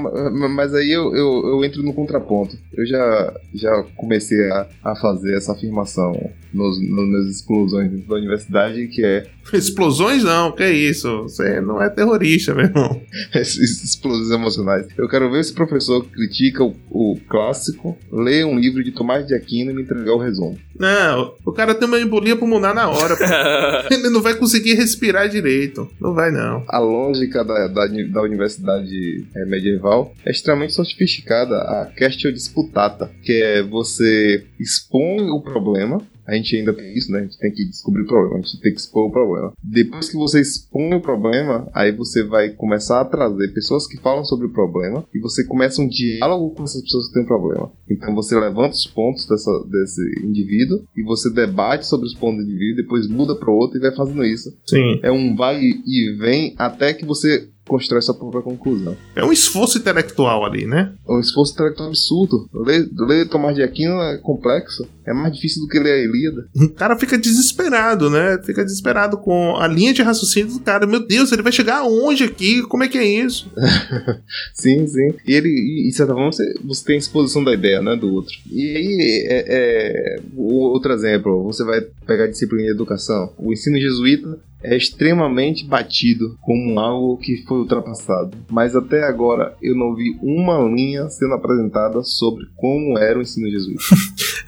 mas aí eu, eu, eu entro no contraponto. Eu já, já comecei a, a fazer essa afirmação nos, nas explosões da universidade, que é. Explosões não, que é isso? Você não é terrorista, meu irmão. Explosões emocionais. Eu quero ver se o professor critica o, o clássico, lê um livro de Tomás de Aquino e me entregar o resumo. Não, o cara tem uma embolia pulmonar na hora. Ele não vai conseguir respirar direito. Não vai, não. A lógica da, da, da universidade é, medieval é extremamente sofisticada. A questão disputata, que é você expõe o problema a gente ainda tem isso, né? A gente tem que descobrir o problema, a gente tem que expor o problema. Depois que você expõe o problema, aí você vai começar a trazer pessoas que falam sobre o problema e você começa um diálogo com essas pessoas que têm um problema. Então você levanta os pontos dessa, desse indivíduo e você debate sobre os pontos do indivíduo, depois muda para outro e vai fazendo isso. Sim. É um vai e vem até que você constrói sua própria conclusão. É um esforço intelectual ali, né? É um esforço intelectual absurdo. Ler, ler Tomás de Aquino é complexo. É mais difícil do que ler a Ilíada. O cara fica desesperado, né? Fica desesperado com a linha de raciocínio do cara. Meu Deus, ele vai chegar aonde aqui? Como é que é isso? sim, sim. E ele, e, de certa forma, você, você tem a exposição da ideia, né? Do outro. E aí, é, é, outro exemplo, você vai pegar a disciplina de educação. O ensino jesuíta é extremamente batido como algo que foi ultrapassado. Mas até agora eu não vi uma linha sendo apresentada sobre como era o ensino jesuíta.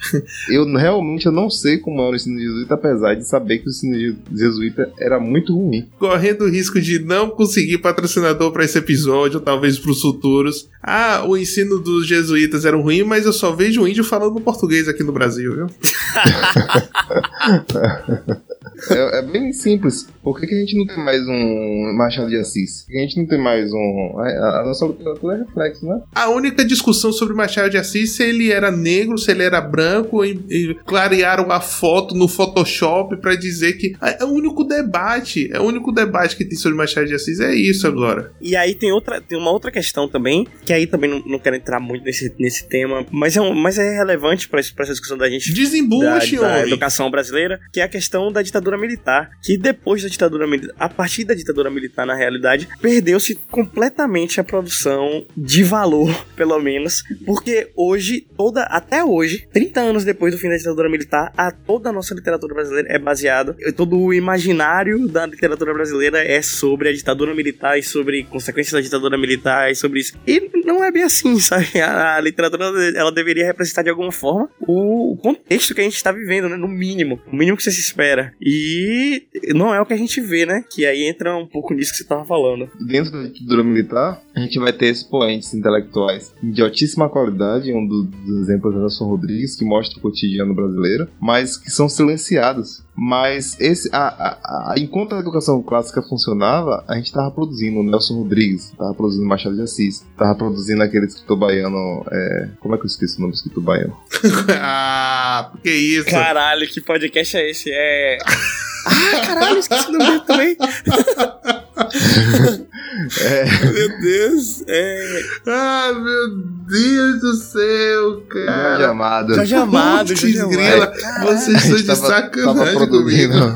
eu realmente eu não sei como era o ensino jesuíta, apesar de saber que o ensino jesuíta era muito ruim. Correndo o risco de não conseguir patrocinador para esse episódio, talvez para os futuros. Ah, o ensino dos jesuítas era ruim, mas eu só vejo o índio falando português aqui no Brasil, viu? é, é, bem simples. Por que, que, a gente não tem mais um Machado de Assis? Por que a gente não tem mais um. A, a nossa literatura é reflexo, né? A única discussão sobre Machado de Assis se ele era negro, se ele era branco, e, e clarearam a foto no Photoshop para dizer que. É, é o único debate. É o único debate que tem sobre Machado de Assis. É isso agora. E aí tem, outra, tem uma outra questão também, que aí também não, não quero entrar muito nesse, nesse tema, mas é, um, mas é relevante para essa discussão da gente. Desembuche, da, da educação brasileira, que é a questão da ditadura militar. Que depois da ditadura militar, a partir da ditadura militar, na realidade, perdeu-se completamente a produção de valor, pelo menos, porque hoje, toda, até hoje, 30 anos depois do fim da ditadura militar, a toda a nossa literatura brasileira é baseada, todo o imaginário da literatura brasileira é sobre a ditadura militar e sobre consequências da ditadura militar e sobre isso. E não é bem assim, sabe? A, a literatura, ela deveria representar de alguma forma o contexto que a gente está vivendo, né? No mínimo. O mínimo que você se espera. E não é o que a gente vê, né? Que aí entra um pouco nisso que você tava falando. Dentro da ditadura militar, a gente vai ter expoentes intelectuais de altíssima qualidade, um dos exemplos é Nelson Rodrigues, que mostra o cotidiano brasileiro, mas que são silenciados. Mas esse, a, a, a, enquanto a educação clássica funcionava, a gente estava produzindo o Nelson Rodrigues, estava produzindo Machado de Assis, estava produzindo aquele escritor baiano. É, como é que eu esqueci o nome do escritor baiano? ah, que isso? Caralho, que podcast é esse? É. ah, caralho, esqueci o nome dele também. É. Meu Deus. É... Ah, meu Deus do céu, cara. Jorge Amado. Jorge Amado, Jorge Amado. Vocês estão de tava, sacanagem tava produzindo,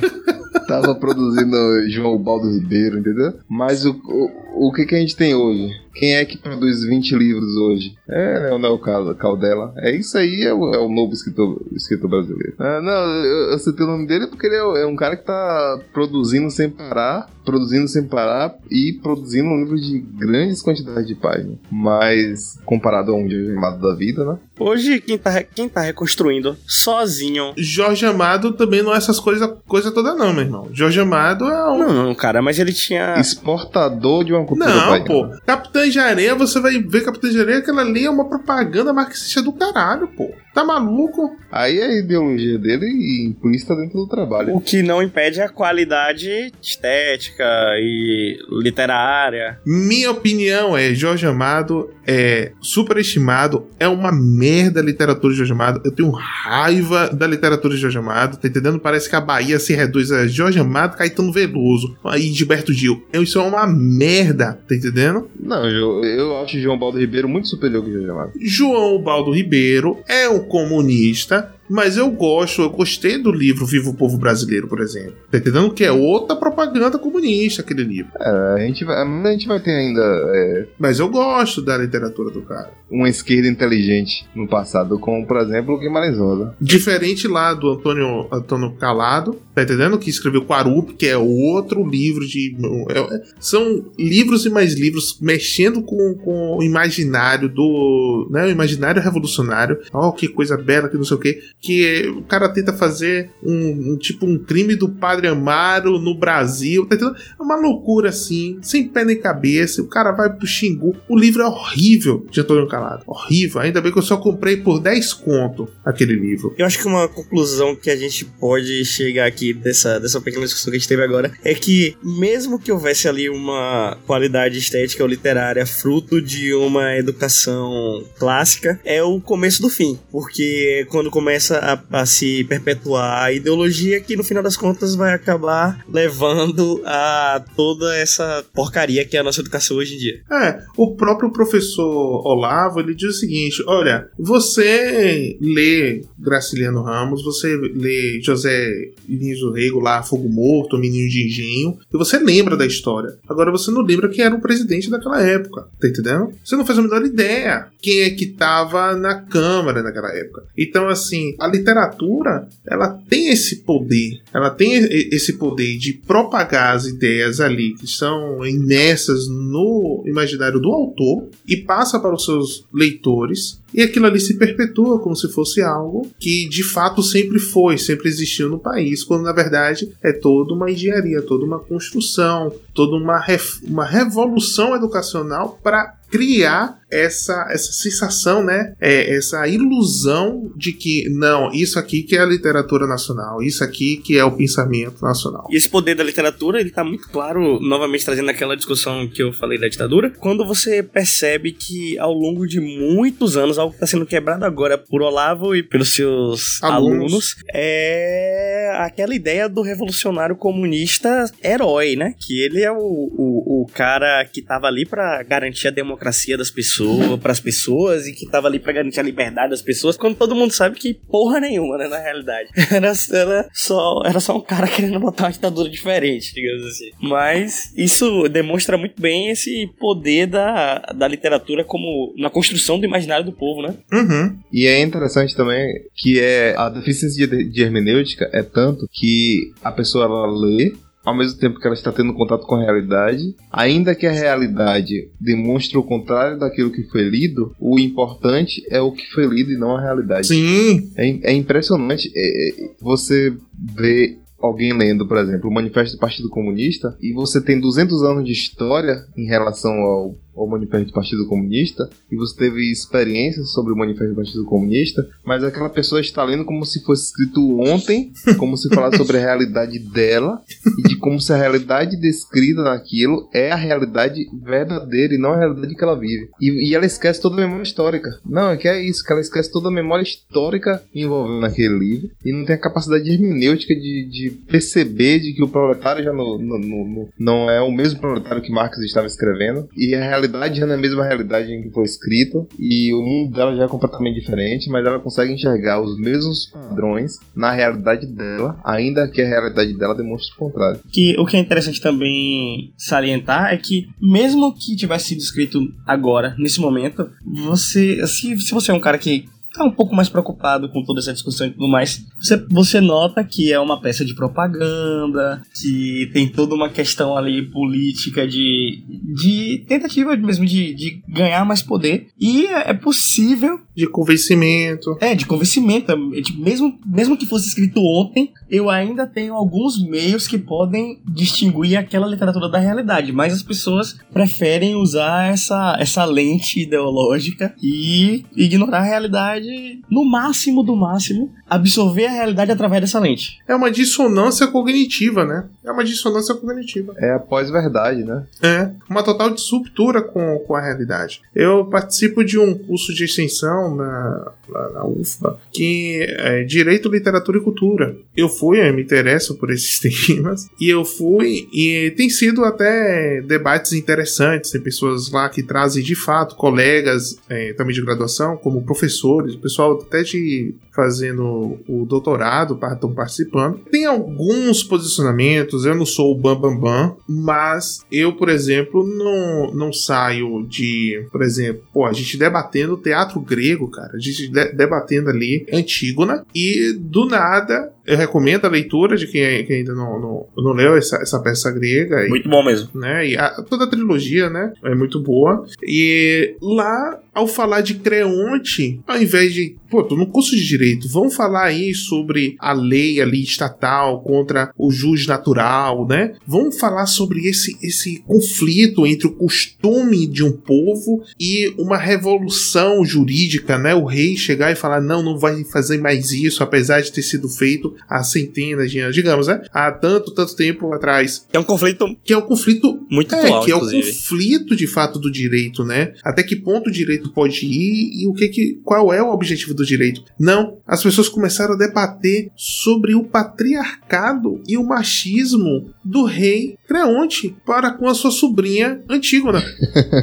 tava produzindo João Baldo Ribeiro, entendeu? Mas o, o, o que, que a gente tem hoje? Quem é que produz 20 livros hoje? É Leonel Caldela. É isso aí, é o, é o novo escritor, escritor brasileiro. Ah, não, eu, eu citei o nome dele porque ele é, é, um cara que tá produzindo sem parar, produzindo sem parar e produzindo um livro de grandes quantidades de páginas. Mas, comparado a um Jorge Amado da vida, né? Hoje, quem tá, quem tá reconstruindo sozinho. Jorge Amado também não é essas coisas coisa toda, não, meu irmão. Jorge Amado é um. Não, não, cara, mas ele tinha. Exportador de uma cultura Não, pô. Capitão Capitães de Areia, você vai ver Capitães de Areia, aquela ali é uma propaganda marxista do caralho, pô. Tá maluco? Aí a ideologia dele implícita dentro do trabalho. O que não impede a qualidade estética e literária. Minha opinião é, Jorge Amado é superestimado, é uma merda a literatura de Jorge Amado. Eu tenho raiva da literatura de Jorge Amado, tá entendendo? Parece que a Bahia se reduz a Jorge Amado, Caetano Veloso e Gilberto Gil. Isso é uma merda, tá entendendo? Não, eu, eu acho João Baldo Ribeiro muito superior que Jorge Amado. João Baldo Ribeiro é um comunista mas eu gosto, eu gostei do livro Viva o Povo Brasileiro, por exemplo. Tá entendendo? Que é outra propaganda comunista, aquele livro. É, a gente vai, a gente vai ter ainda. É... Mas eu gosto da literatura do cara. Uma esquerda inteligente no passado, como, por exemplo, o Guimarães Rosa. Diferente lá do Antônio, Antônio Calado, tá entendendo? Que escreveu Quarup, que é outro livro de. É, são livros e mais livros mexendo com, com o imaginário do. Né, o imaginário revolucionário. Oh, que coisa bela, que não sei o quê que o cara tenta fazer um, um, tipo um crime do Padre Amaro no Brasil. Tá é uma loucura assim, sem pé nem cabeça. O cara vai pro Xingu. O livro é horrível de Antônio Calado. Horrível. Ainda bem que eu só comprei por 10 conto aquele livro. Eu acho que uma conclusão que a gente pode chegar aqui dessa, dessa pequena discussão que a gente teve agora é que, mesmo que houvesse ali uma qualidade estética ou literária fruto de uma educação clássica, é o começo do fim. Porque quando começa começa a, a, se perpetuar a ideologia que no final das contas vai acabar levando a toda essa porcaria que é a nossa educação hoje em dia. É, o próprio professor Olavo, ele diz o seguinte, olha, você lê Graciliano Ramos, você lê José Lins do Rego lá, Fogo Morto, Menino de Engenho, e você lembra da história. Agora você não lembra quem era o presidente daquela época, tá entendendo? Você não faz a menor ideia quem é que tava na Câmara naquela época. Então, assim, a literatura ela tem esse poder, ela tem esse poder de propagar as ideias ali que estão imensas no imaginário do autor e passa para os seus leitores e aquilo ali se perpetua como se fosse algo que de fato sempre foi, sempre existiu no país, quando na verdade é toda uma engenharia, toda uma construção, toda uma, uma revolução educacional para criar essa, essa sensação, né? É, essa ilusão de que, não, isso aqui que é a literatura nacional, isso aqui que é o pensamento nacional. E esse poder da literatura, ele tá muito claro, novamente trazendo aquela discussão que eu falei da ditadura, quando você percebe que ao longo de muitos anos, algo que está sendo quebrado agora por Olavo e pelos seus alunos. alunos, é aquela ideia do revolucionário comunista herói, né? Que ele é o, o, o cara que tava ali para garantir a democracia das pessoas, para as pessoas e que tava ali para garantir a liberdade das pessoas, quando todo mundo sabe que porra nenhuma, né, na realidade. Era, era, só, era só um cara querendo botar uma ditadura diferente, digamos assim. Mas isso demonstra muito bem esse poder da, da literatura como na construção do imaginário do povo, né? Uhum. E é interessante também que é a deficiência de, de hermenêutica é tanto que a pessoa ela lê ao mesmo tempo que ela está tendo contato com a realidade, ainda que a realidade demonstre o contrário daquilo que foi lido, o importante é o que foi lido e não a realidade. Sim. É, é impressionante é, é você ver alguém lendo, por exemplo, o Manifesto do Partido Comunista e você tem 200 anos de história em relação ao o Manifesto do Partido Comunista e você teve experiências sobre o Manifesto do Partido Comunista, mas aquela pessoa está lendo como se fosse escrito ontem, como se falasse sobre a realidade dela e de como se a realidade descrita naquilo é a realidade verdadeira e não a realidade que ela vive. E, e ela esquece toda a memória histórica. Não, é que é isso, que ela esquece toda a memória histórica envolvendo naquele livro e não tem a capacidade hermenêutica de, de perceber de que o proletário já no, no, no, não é o mesmo proletário que Marx estava escrevendo e a realidade realidade é a mesma realidade em que foi escrito e o mundo dela já é completamente diferente, mas ela consegue enxergar os mesmos padrões na realidade dela, ainda que a realidade dela demonstre o contrário. Que o que é interessante também salientar é que mesmo que tivesse sido escrito agora, nesse momento, você, se, se você é um cara que tá um pouco mais preocupado com toda essa discussão e tudo mais, você, você nota que é uma peça de propaganda, que tem toda uma questão ali política de, de tentativa mesmo de, de ganhar mais poder. E é, é possível. De convencimento. É, de convencimento. É, tipo, mesmo, mesmo que fosse escrito ontem, eu ainda tenho alguns meios que podem distinguir aquela literatura da realidade. Mas as pessoas preferem usar essa, essa lente ideológica e ignorar a realidade no máximo do máximo, absorver a realidade através dessa lente. É uma dissonância cognitiva, né? É uma dissonância cognitiva. É a pós-verdade, né? É, uma total disruptura com, com a realidade. Eu participo de um curso de extensão na, na, na UFBA que é Direito, Literatura e Cultura. Eu fui, eu me interesso por esses temas, e eu fui, e tem sido até debates interessantes. Tem pessoas lá que trazem de fato colegas é, também de graduação, como professores, o pessoal até de fazendo o doutorado estão participando. Tem alguns posicionamentos, eu não sou o bambambam, bam, bam, mas eu, por exemplo, não, não saio de, por exemplo, pô, a gente debatendo teatro grego, cara, a gente de, debatendo ali Antígona e do nada eu recomendo a leitura de quem, quem ainda não, não, não leu essa, essa peça grega. Muito bom mesmo. Né, e a, toda a trilogia, né, é muito boa. E lá ao falar de Creonte, ao invés de, pô, tô no curso de direito, vamos falar aí sobre a lei ali estatal contra o jus natural, né? Vamos falar sobre esse, esse conflito entre o costume de um povo e uma revolução jurídica, né? O rei chegar e falar, não, não vai fazer mais isso, apesar de ter sido feito há centenas de anos, digamos, né? Há tanto, tanto tempo atrás. É um conflito que é um conflito muito é, atual, que é o inclusive. conflito de fato do direito, né? Até que ponto o direito pode ir e o que que qual é o objetivo do direito? Não, as pessoas começaram a debater sobre o patriarcado e o machismo do rei Creonte para com a sua sobrinha Antígona.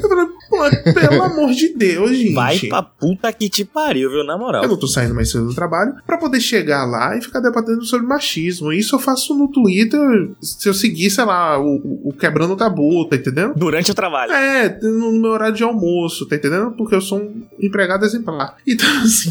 Eu falei, pô, pelo amor de Deus, gente. Vai pra puta que te pariu, viu? Na moral. Eu não tô saindo mais cedo do trabalho para poder chegar lá e ficar debatendo sobre machismo. Isso eu faço no Twitter se eu seguir, sei lá, o, o Quebrando Tabu, tá entendendo? Durante o trabalho. É, no meu horário de almoço, tá entendendo? Porque eu sou um empregado exemplar. Então, assim.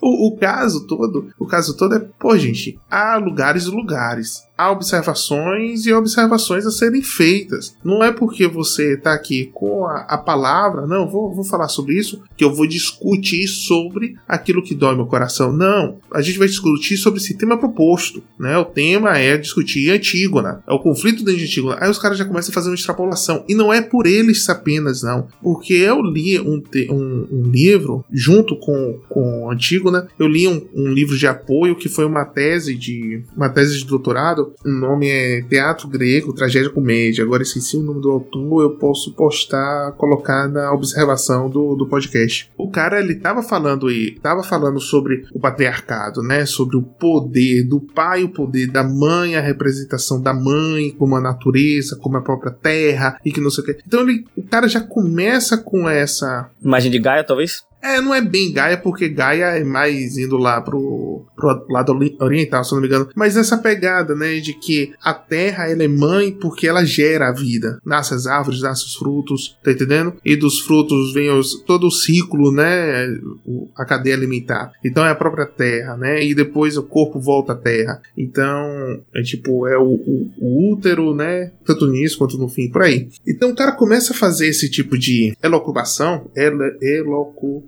o, o, o, caso todo, o caso todo é, pô, gente, há lugares e lugares. Há observações e observações a serem feitas. Não é porque você tá aqui com a, a palavra, não, vou, vou falar sobre isso, que eu vou discutir sobre aquilo que dói meu coração. Não, a gente vai discutir sobre esse tema proposto, né? O tema é discutir Antígona, é o conflito dentro de Antígona. Aí os caras já começam a fazer uma extrapolação. E não é por eles apenas, não. Porque eu li um, um, um livro junto com, com Antígona, eu li um, um livro de apoio que foi uma tese de uma tese de doutorado o nome é Teatro Grego, Tragédia Comédia. Agora esqueci o nome do autor, eu posso postar, colocar na observação do, do podcast. O cara, ele tava falando e tava falando sobre o patriarcado, né? Sobre o poder do pai, o poder da mãe, a representação da mãe, como a natureza, como a própria terra e que não sei o que. Então ele, o cara já começa com essa imagem de Gaia, talvez? É, não é bem Gaia, porque Gaia é mais indo lá pro, pro lado oriental, se não me engano. Mas essa pegada, né, de que a terra ela é mãe porque ela gera a vida. Nasce as árvores, nasce os frutos, tá entendendo? E dos frutos vem os, todo o ciclo, né, a cadeia alimentar. Então é a própria terra, né, e depois o corpo volta à terra. Então, é tipo, é o, o, o útero, né, tanto nisso quanto no fim, por aí. Então o cara começa a fazer esse tipo de elocubação, elo, elocubação,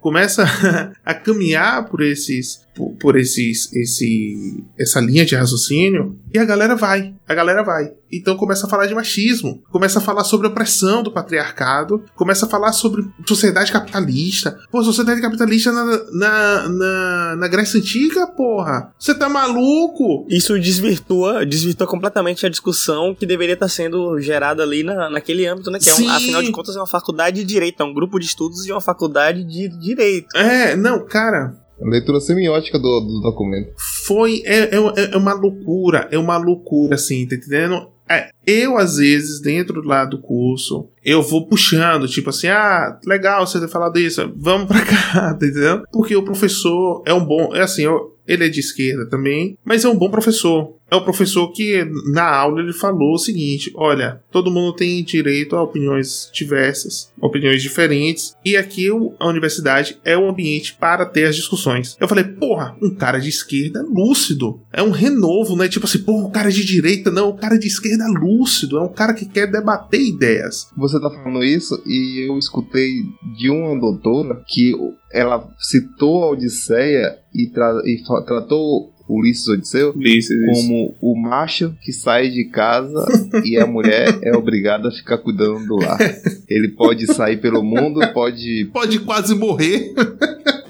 começa a caminhar por esses por, por esses, esse, essa linha de raciocínio e a galera vai. A galera vai. Então começa a falar de machismo, começa a falar sobre a opressão do patriarcado, começa a falar sobre sociedade capitalista. Pô, sociedade capitalista na, na, na, na Grécia Antiga, porra. Você tá maluco? Isso desvirtua, desvirtua completamente a discussão que deveria estar sendo gerada ali na, naquele âmbito, né? Que é um, afinal de contas é uma faculdade de direito, é um grupo de estudos de uma faculdade de direito. É, não, cara, Leitura semiótica do, do documento. Foi. É, é, é uma loucura. É uma loucura, assim, tá entendendo? É, eu, às vezes, dentro lá do curso, eu vou puxando, tipo assim, ah, legal você ter falado isso, vamos pra cá, tá entendendo? Porque o professor é um bom. É assim, eu, ele é de esquerda também, mas é um bom professor. É o professor que na aula ele falou o seguinte: olha, todo mundo tem direito a opiniões diversas, opiniões diferentes, e aqui a universidade é o ambiente para ter as discussões. Eu falei, porra, um cara de esquerda lúcido. É um renovo, né? Tipo assim, porra, um cara de direita, não, um cara de esquerda lúcido, é um cara que quer debater ideias. Você tá falando isso e eu escutei de uma doutora que ela citou a Odisseia e, tra e tratou Ulisses Odisseu Ulisses, como o macho que sai de casa e a mulher é obrigada a ficar cuidando do lar. Ele pode sair pelo mundo, pode. Pode quase morrer.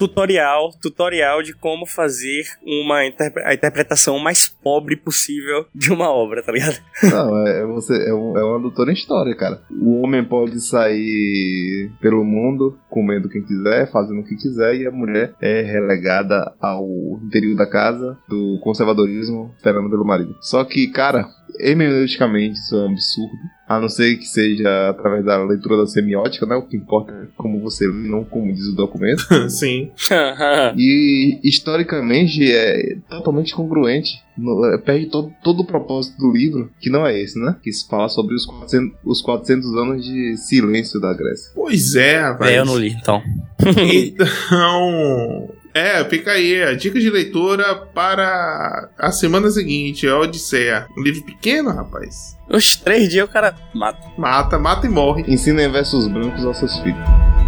tutorial, tutorial de como fazer uma interpre a interpretação mais pobre possível de uma obra, tá ligado? Não, é, é você, é, um, é uma doutora em história, cara. O homem pode sair pelo mundo comendo quem quiser, fazendo o que quiser, e a mulher é relegada ao interior da casa, do conservadorismo, esperando pelo marido. Só que, cara, hermeneuticamente isso é um absurdo. A não ser que seja através da leitura da semiótica, né? O que importa é como você lê, não como diz o documento. Sim. e historicamente é totalmente congruente. É, perde todo, todo o propósito do livro, que não é esse, né? Que se fala sobre os 400, os 400 anos de silêncio da Grécia. Pois é, rapaz. É, eu não li, então. então. É, fica aí a dica de leitura para a semana seguinte, a Odisseia. Um livro pequeno, rapaz. Os três dias o cara mata. Mata, mata e morre. Ensina versos brancos aos seus filhos.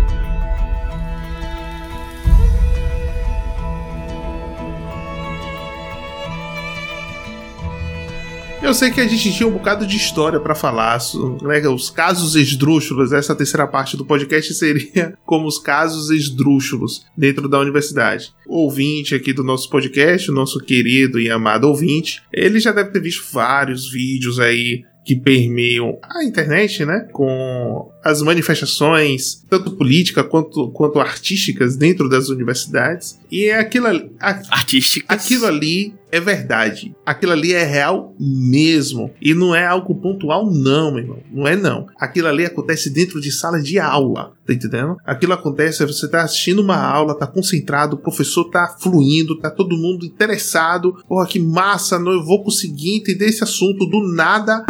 Eu sei que a gente tinha um bocado de história para falar, né? Os casos esdrúxulos, essa terceira parte do podcast seria como os casos esdrúxulos dentro da universidade. O ouvinte aqui do nosso podcast, o nosso querido e amado ouvinte, ele já deve ter visto vários vídeos aí que permeiam a internet, né? Com as manifestações, tanto políticas quanto, quanto artísticas dentro das universidades. E é aquilo ali. Artísticas. Aquilo ali é verdade. Aquilo ali é real mesmo. E não é algo pontual, não, meu irmão. Não é, não. Aquilo ali acontece dentro de sala de aula. Tá entendendo? Aquilo acontece, você tá assistindo uma aula, tá concentrado, o professor tá fluindo, tá todo mundo interessado. Porra, que massa, não, eu vou conseguir entender esse assunto do nada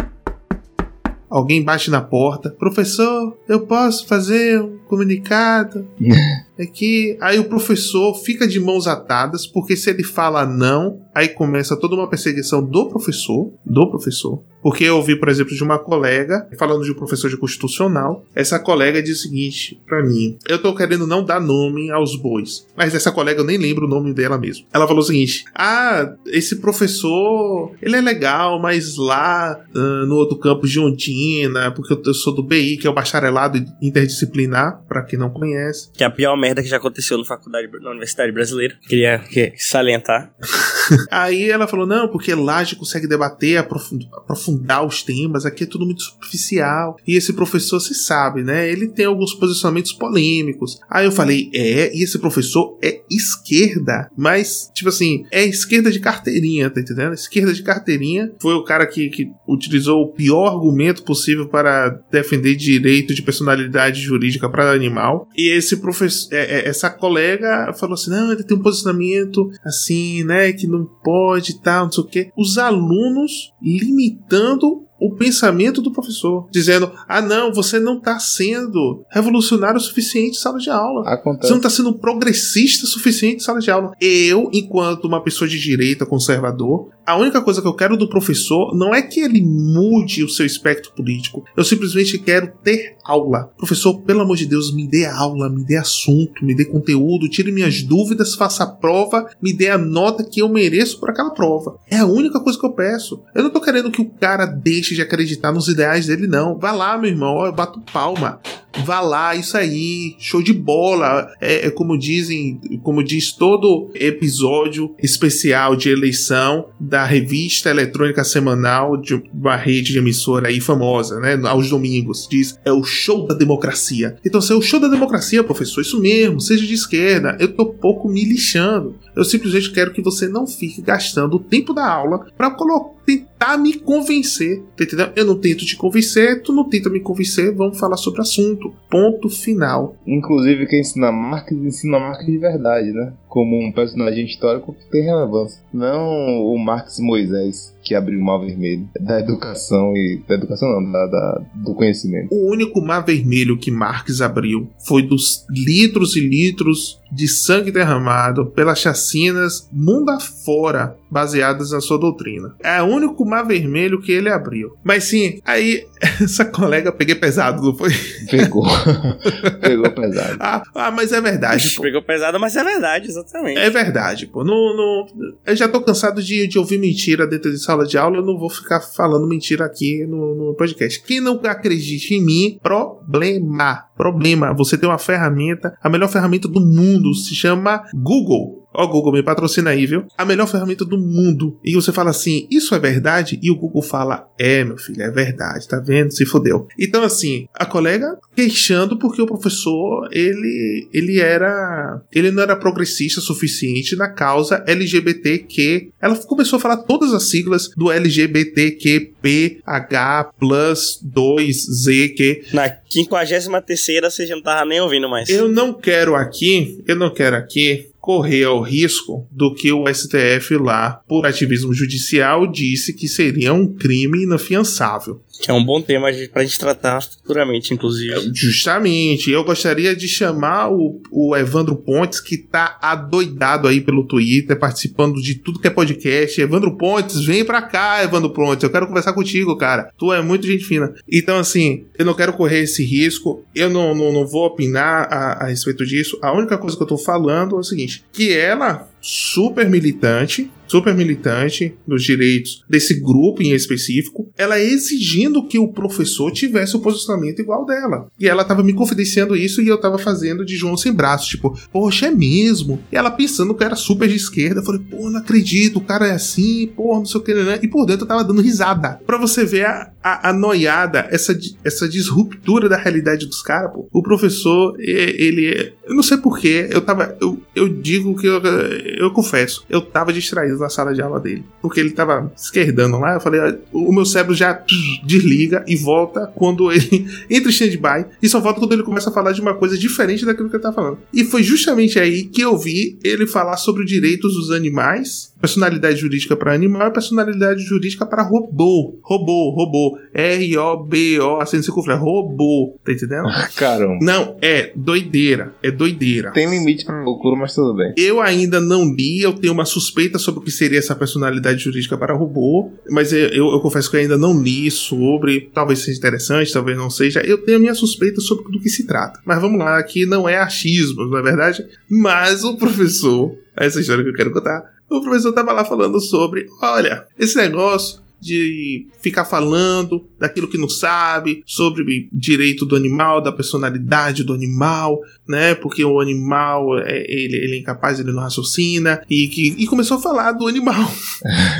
alguém bate na porta. Professor, eu posso fazer um comunicado? é que aí o professor fica de mãos atadas, porque se ele fala não, aí começa toda uma perseguição do professor, do professor. Porque eu ouvi, por exemplo, de uma colega, falando de um professor de constitucional, essa colega disse o seguinte para mim: Eu tô querendo não dar nome aos bois, mas essa colega eu nem lembro o nome dela mesmo. Ela falou o seguinte: Ah, esse professor, ele é legal, mas lá uh, no outro campus de Ondina, porque eu sou do BI, que é o bacharelado interdisciplinar, para quem não conhece. Que é a pior merda que já aconteceu na faculdade, na Universidade Brasileira. Queria salientar. Aí ela falou: Não, porque lá a gente consegue debater, aprofundar aprofundar os temas, aqui é tudo muito superficial. E esse professor, você sabe, né? Ele tem alguns posicionamentos polêmicos. Aí eu falei, é, e esse professor é esquerda, mas, tipo assim, é esquerda de carteirinha, tá entendendo? Esquerda de carteirinha foi o cara que, que utilizou o pior argumento possível para defender direito de personalidade jurídica para animal. E esse professor, é, é, essa colega falou assim: não, ele tem um posicionamento assim, né, que não pode tal, não sei o quê. Os alunos limitando o pensamento do professor, dizendo: ah, não, você não está sendo revolucionário o suficiente em sala de aula. Acontece. Você não está sendo progressista o suficiente em sala de aula. Eu, enquanto uma pessoa de direita conservador, a única coisa que eu quero do professor não é que ele mude o seu espectro político. Eu simplesmente quero ter aula. Professor, pelo amor de Deus, me dê aula, me dê assunto, me dê conteúdo, tire minhas dúvidas, faça a prova, me dê a nota que eu mereço por aquela prova. É a única coisa que eu peço. Eu não tô querendo que o cara deixe de acreditar nos ideais dele, não. Vai lá, meu irmão, eu bato palma. Vá lá, isso aí, show de bola. É, é, como dizem, como diz todo episódio especial de eleição da revista eletrônica semanal de uma rede de emissora aí famosa, né? Aos domingos. Diz, é o show da democracia. Então, se é o show da democracia, professor, isso mesmo, seja de esquerda, eu tô pouco me lixando. Eu simplesmente quero que você não fique gastando o tempo da aula para colocar tentar me convencer. Tá? Eu não tento te convencer, tu não tenta me convencer, vamos falar sobre o assunto. Ponto final. Inclusive, quem ensina marketing, ensina marketing de verdade, né? Como um personagem histórico que tem relevância. Não o Marx Moisés que abriu o mar vermelho da educação e. Da educação não, da, da, do conhecimento. O único mar vermelho que Marx abriu foi dos litros e litros de sangue derramado pelas chacinas mundo afora baseadas na sua doutrina. É o único mar vermelho que ele abriu. Mas sim, aí essa colega peguei pesado, não foi? Pegou. Pegou pesado. Ah, ah, mas é verdade. Pô. Pegou pesado, mas é verdade, exatamente. É verdade, pô. Não, eu já tô cansado de, de ouvir mentira dentro de sala de aula, eu não vou ficar falando mentira aqui no, no podcast. Quem não acredita em mim, problema. Problema. Você tem uma ferramenta, a melhor ferramenta do mundo se chama Google. Ó, Google, me patrocina aí, viu? A melhor ferramenta do mundo. E você fala assim, isso é verdade? E o Google fala, é, meu filho, é verdade, tá vendo? Se fodeu. Então, assim, a colega queixando porque o professor, ele, ele era, ele não era progressista suficiente na causa LGBTQ. Ela começou a falar todas as siglas do LGBTQPH plus 2Z, que... Na 53 terceira você já não tava nem ouvindo mais. Eu não quero aqui, eu não quero aqui correr ao risco do que o STF lá, por ativismo judicial, disse que seria um crime inafiançável. Que é um bom tema pra gente tratar futuramente, inclusive. Justamente. Eu gostaria de chamar o, o Evandro Pontes, que tá adoidado aí pelo Twitter, participando de tudo que é podcast. Evandro Pontes, vem pra cá, Evandro Pontes. Eu quero conversar contigo, cara. Tu é muito gente fina. Então, assim, eu não quero correr esse risco. Eu não, não, não vou opinar a, a respeito disso. A única coisa que eu tô falando é o seguinte: que ela super militante, super militante dos direitos desse grupo em específico, ela exigindo que o professor tivesse o posicionamento igual dela. E ela tava me confidenciando isso e eu tava fazendo de João sem braço, tipo, poxa, é mesmo? E ela pensando que era super de esquerda, eu falei, pô, não acredito, o cara é assim, pô, não sei o que, né? E por dentro eu tava dando risada. Pra você ver a, a, a noiada, essa, essa disruptura da realidade dos caras, pô. O professor, ele, eu não sei porquê, eu tava, eu, eu digo que eu eu confesso, eu tava distraído na sala de aula dele. Porque ele tava esquerdando lá. Eu falei, o meu cérebro já desliga e volta quando ele entra em stand-by. E só volta quando ele começa a falar de uma coisa diferente daquilo que ele tá falando. E foi justamente aí que eu vi ele falar sobre direitos dos animais personalidade jurídica para animal e personalidade jurídica para robô. Robô, robô. R-O-B-O, assim se confere. Robô. Tá entendendo? Ah, caramba. Não, é doideira. É doideira. Tem limite pra loucura, mas tudo bem. Eu ainda não li, eu tenho uma suspeita sobre o que seria essa personalidade jurídica para robô, mas eu, eu, eu confesso que eu ainda não li sobre. Talvez seja interessante, talvez não seja. Eu tenho a minha suspeita sobre do que se trata. Mas vamos lá, aqui não é achismo, não é verdade? Mas o professor, essa história que eu quero contar, o professor estava lá falando sobre: olha, esse negócio de ficar falando daquilo que não sabe, sobre direito do animal, da personalidade do animal, né? Porque o animal é, ele, ele é incapaz, ele não raciocina, e, que, e começou a falar do animal.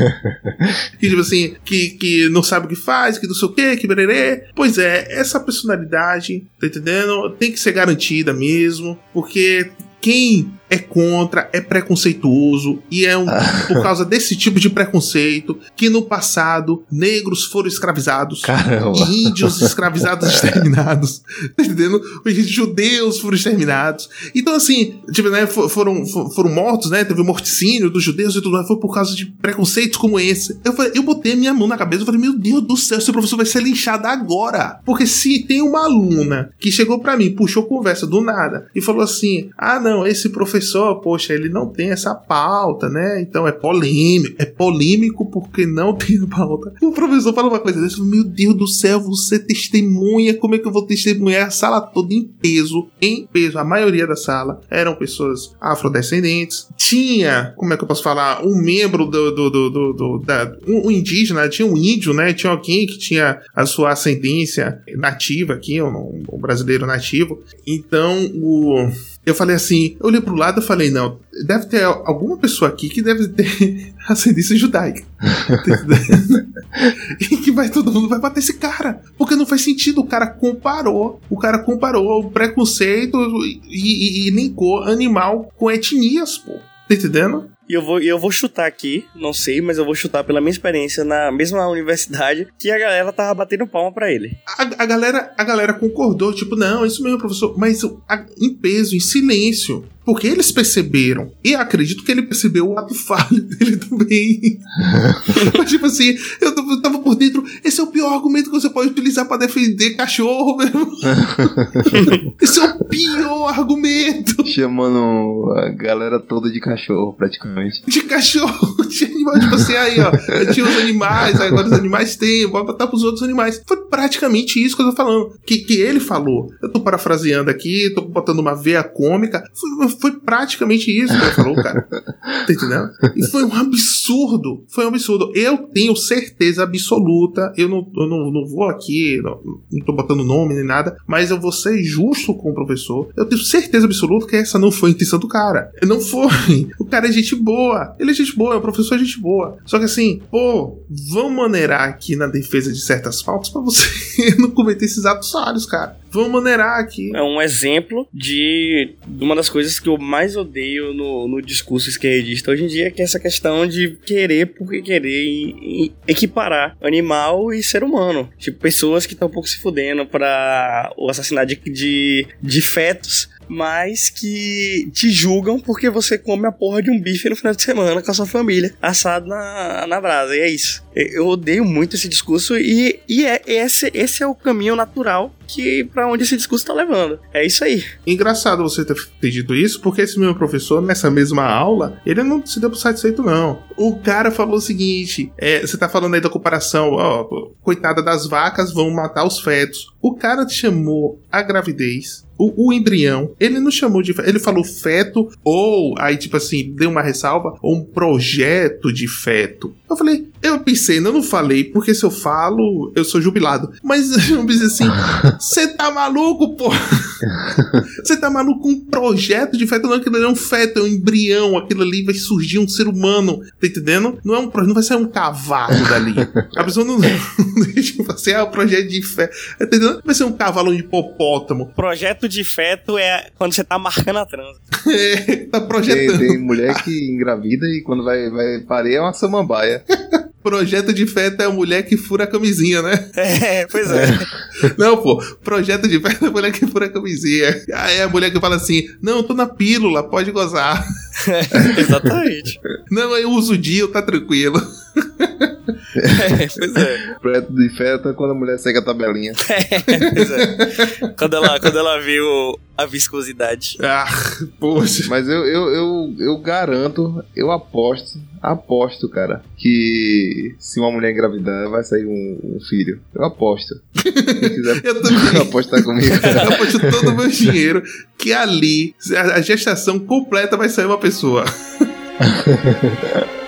que tipo assim, que, que não sabe o que faz, que não sei o que, que bererê. Pois é, essa personalidade, tá entendendo? Tem que ser garantida mesmo, porque quem é contra, é preconceituoso e é um, por causa desse tipo de preconceito que no passado negros foram escravizados, Caramba. índios escravizados e exterminados, tá entendendo? Os judeus foram exterminados. Então, assim, tipo, né, fo- foram, fo- foram mortos, né? Teve o morticínio dos judeus e tudo mais, foi por causa de preconceitos como esse. Eu, falei, eu botei a minha mão na cabeça e falei, meu Deus do céu, esse professor vai ser linchado agora. Porque se tem uma aluna que chegou pra mim, puxou conversa do nada e falou assim: ah, não, esse professor, poxa, ele não tem essa pauta, né? Então é polêmico. É polêmico porque não tem pauta. O professor fala uma coisa falei, meu Deus do céu, você testemunha, como é que eu vou testemunhar a sala toda em peso? Em peso. A maioria da sala eram pessoas afrodescendentes. Tinha, como é que eu posso falar, um membro do, do, do, do- do- da, um, um indígena, tinha um índio, né? Tinha alguém que tinha a sua ascendência nativa aqui, um, um brasileiro nativo. Então, o eu falei assim, eu olhei pro lado e falei, não, deve ter alguma pessoa aqui que deve ter ascendência judaica. e que vai todo mundo vai bater esse cara. Porque não faz sentido. O cara comparou. O cara comparou o preconceito e, e, e linkou animal com etnias, pô. Tá entendendo? E eu vou, eu vou chutar aqui, não sei, mas eu vou chutar pela minha experiência na mesma universidade, que a galera tava batendo palma pra ele. A, a galera, a galera concordou, tipo, não, isso mesmo, professor, mas a- em peso, em silêncio. Porque eles perceberam. E acredito que ele percebeu o ato falho dele também. Mas, tipo assim, eu tava por dentro. Esse é o pior argumento que você pode utilizar pra defender cachorro, meu. esse é o pior argumento Chamando a galera toda de cachorro, praticamente. de cachorro, de animal. Tipo assim, aí, ó. Tinha os animais, agora os animais têm, bora botar pros outros animais. Foi praticamente isso que eu tô falando. Que, que ele falou. Eu tô parafraseando aqui, tô botando uma veia cômica. Foi, foi praticamente isso que ele falou, cara. Tá entendendo? E foi um absurdo. Foi um absurdo. Eu tenho certeza absoluta. Eu não, eu não, não vou aqui, não, não tô botando nome nem nada, mas eu vou ser justo com o professor. Eu tenho certeza absoluta que essa não foi a intenção do cara. Não foi. O cara é gente boa. Ele é gente boa, um professor é gente boa. Só que assim, pô, vamos maneirar aqui na defesa de certas faltas pra você não cometer esses atos falhos, cara. Vamos maneirar aqui. É um exemplo de, uma das coisas que eu mais odeio no, no discurso esquerdista hoje em dia, que é essa questão de querer porque querer e- e equiparar animal e ser humano. Tipo, pessoas que estão um pouco se fudendo pra o assassinato de, de, de fetos, mas que te julgam porque você come a porra de um bife no final de semana com a sua família, assado na, na brasa. E é isso. Eu odeio muito esse discurso e, e é, esse, esse é o caminho natural que para onde esse discurso tá levando. É isso aí. Engraçado você ter, ter dito isso, porque esse meu professor, nessa mesma aula, ele não se deu por satisfeito, não. O cara falou o seguinte: é, você tá falando aí da comparação, ó, coitada das vacas, vão matar os fetos. O cara chamou a gravidez. O, o embrião, ele não chamou de. Ele falou feto, ou aí, tipo assim, deu uma ressalva, ou um projeto de feto. Eu falei, eu pensei, eu não falei, porque se eu falo, eu sou jubilado. Mas eu pensei assim, você tá maluco, pô? Você tá maluco com um projeto de feto? Não, aquilo ali é um feto, é um embrião. Aquilo ali vai surgir um ser humano. Tá entendendo? Não é um projeto, não vai sair um cavalo dali. A pessoa não, não deixa assim, ah, o projeto de feto. Tá entendendo? Vai ser um cavalo um hipopótamo. Projeto de feto é quando você tá marcando a transa. É, tá Tem, projetando. tem mulher que engravida e quando vai, vai parir é uma samambaia. Projeto de feto é a mulher que fura a camisinha, né? É, pois é. Não, pô. Projeto de feto é a mulher que fura a camisinha. Aí é a mulher que fala assim: não, eu tô na pílula, pode gozar. Exatamente. Não, eu uso o dia, tá tranquilo. É, pois é. Preto de feto é quando a mulher segue a tabelinha. Pois é. Quando ela, quando ela viu a viscosidade. Ah, poxa. Mas eu, eu, eu, eu garanto, eu aposto, aposto, cara, que se uma mulher engravidar vai sair um, um filho. Eu aposto. Quiser Eu também. apostar comigo. Eu aposto todo o meu dinheiro que ali, a a gestação completa vai sair uma pessoa.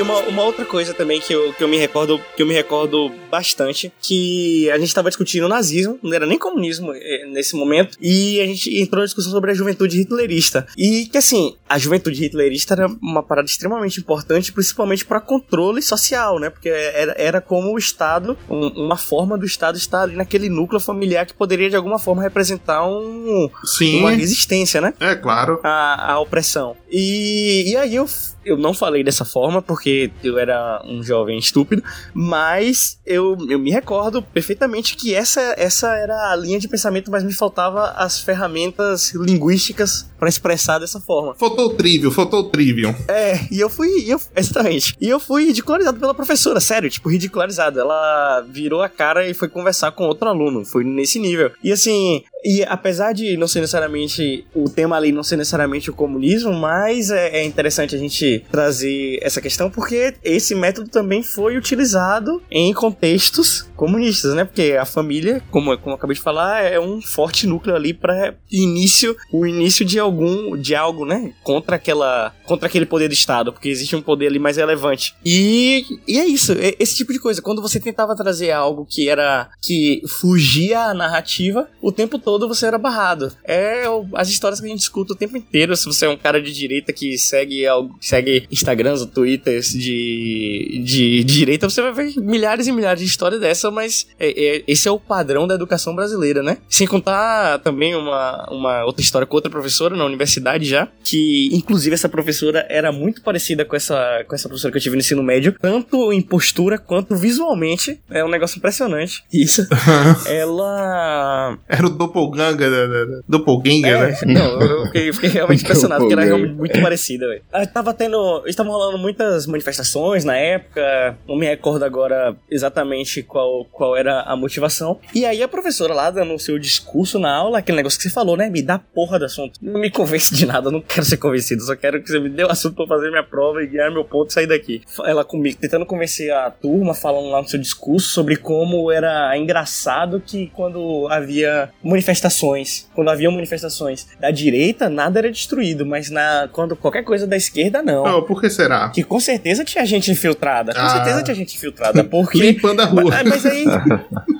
E uma, uma outra coisa também que eu, que eu me recordo que eu me recordo bastante, que a gente estava discutindo nazismo, não era nem comunismo eh, nesse momento, e a gente entrou na discussão sobre a juventude hitlerista. E que assim, a juventude hitlerista era uma parada extremamente importante, principalmente para controle social, né? Porque era, era como o Estado, um, uma forma do Estado estar ali naquele núcleo familiar que poderia de alguma forma representar um, Sim. uma resistência, né? É claro. A, a opressão. E, e aí eu, eu não falei dessa forma porque eu era um jovem estúpido, mas eu, eu me recordo perfeitamente que essa, essa era a linha de pensamento, mas me faltava as ferramentas linguísticas para expressar dessa forma. Faltou o trivial, faltou o trivial. É, e eu fui, eu, exatamente. E eu fui ridicularizado pela professora, sério, tipo, ridicularizado. Ela virou a cara e foi conversar com outro aluno, foi nesse nível. E assim, e apesar de não ser necessariamente o tema ali não ser necessariamente o comunismo, mas é, é, interessante a gente trazer essa questão porque esse método também foi utilizado em contextos comunistas, né? Porque a família, como, como eu acabei de falar, é um forte núcleo ali para início, o início de algum de algo, né? Contra aquela contra aquele poder do Estado, porque existe um poder ali mais relevante. E, e é isso, é esse tipo de coisa. Quando você tentava trazer algo que era que fugia à narrativa, o tempo todo todo você era barrado. É as histórias que a gente escuta o tempo inteiro. Se você é um cara de direita que segue, segue Instagrams ou Twitters de, de, de direita, você vai ver milhares e milhares de histórias dessa, mas é, é, esse é o padrão da educação brasileira, né? Sem contar também uma, uma outra história com outra professora na universidade já, que inclusive essa professora era muito parecida com essa, com essa professora que eu tive no ensino médio, tanto em postura quanto visualmente. É um negócio impressionante. Isso. Ela. Era o Doppel doppelganger, doppelganger, é, né? Não, eu fiquei, fiquei realmente impressionado, porque era realmente muito parecida, velho. Ah, tava tendo. Estavam rolando muitas manifestações na época, não me recordo agora exatamente qual, qual era a motivação. E aí a professora lá dando o seu discurso na aula, aquele negócio que você falou, né? Me dá porra do assunto. Não me convence de nada, não quero ser convencido, só quero que você me dê o assunto pra fazer minha prova e ganhar meu ponto e sair daqui. Ela comigo, tentando convencer a turma, falando lá no seu discurso sobre como era engraçado que quando havia manifestações manifestações, quando havia manifestações da direita, nada era destruído, mas na quando qualquer coisa da esquerda não. Oh, por que será? Que com certeza tinha gente infiltrada, com ah. certeza tinha gente infiltrada, porque limpando a rua. Mas, mas aí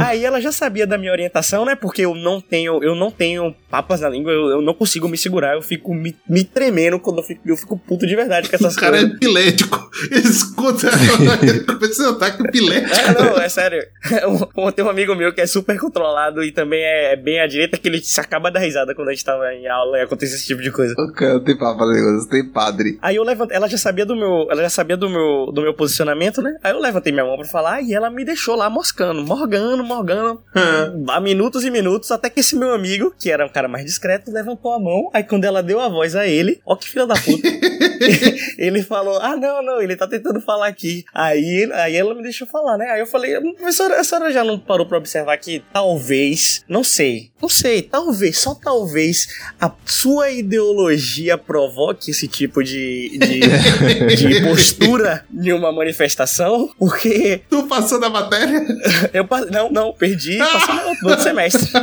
Aí ela já sabia da minha orientação, né? Porque eu não tenho, eu não tenho papas na língua, eu, eu não consigo me segurar, eu fico me, me tremendo quando eu fico, eu fico puto de verdade com essas o cara coisas. é epilético. Ele escuta esse ataque epilético. É, não, é sério. Tem um amigo meu que é super controlado e também é bem à direita que ele se acaba da risada quando a gente tava em aula e acontece esse tipo de coisa. O cara tem papo língua, tem padre. Aí eu levantei, ela já sabia do meu, ela já sabia do meu, do meu posicionamento, né? Aí eu levantei minha mão pra falar e ela me deixou lá moscando, morgando, morgando, há minutos e minutos, até que esse meu amigo, que era um cara mais discreto, levantou a mão. Aí quando ela deu a voz a ele, ó que filha da puta. ele falou: Ah, não, não, ele tá tentando falar aqui. Aí, aí ela me deixou falar, né? Aí eu falei: Professora, a senhora já não parou pra observar que talvez, não sei, não sei, talvez, só talvez a sua ideologia provoque esse tipo de, de, de postura em uma manifestação? Porque. Tu passou da matéria? eu Não, não, perdi passou no outro semestre.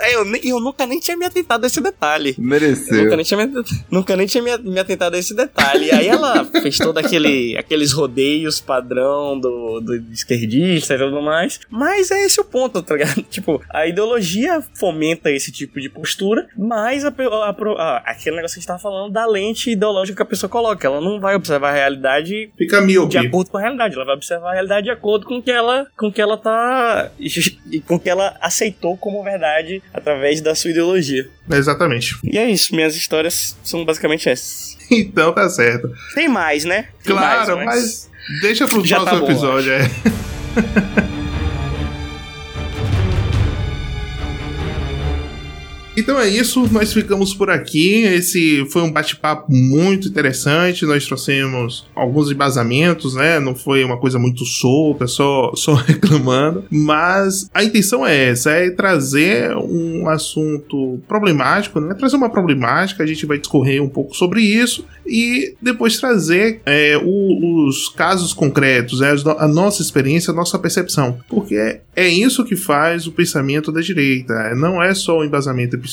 é, eu, eu nunca nem tinha me atentado a esse detalhe. Mereceu. Nunca nem tinha me, nunca nem tinha me, me atentado a esse detalhe. E aí ela fez todo aquele, aqueles rodeios padrão do, do esquerdista e tudo mais. Mas é esse o ponto, tá ligado? Tipo, a ideologia fomenta esse tipo de postura, mas a, a, a, aquele negócio que a gente tava falando da lente ideológica que a pessoa coloca. Ela não vai observar a realidade Fica de acordo com a realidade. Ela vai observar a realidade de acordo com que ela, com que ela tá. com que ela aceitou como verdade através da sua ideologia. Exatamente. E é isso, minhas histórias são basicamente essas. Então tá certo. Tem mais, né? Tem claro, mais, mas... mas... deixa pro Já próximo tá episódio, é. Então é isso, nós ficamos por aqui. Esse foi um bate-papo muito interessante. Nós trouxemos alguns embasamentos, né? Não foi uma coisa muito solta, só, só reclamando. Mas a intenção é essa: é trazer um assunto problemático, né? Trazer uma problemática, a gente vai discorrer um pouco sobre isso e depois trazer é, o, os casos concretos, é, a nossa experiência, a nossa percepção. Porque é, é isso que faz o pensamento da direita. Não é só o embasamento epistemológico,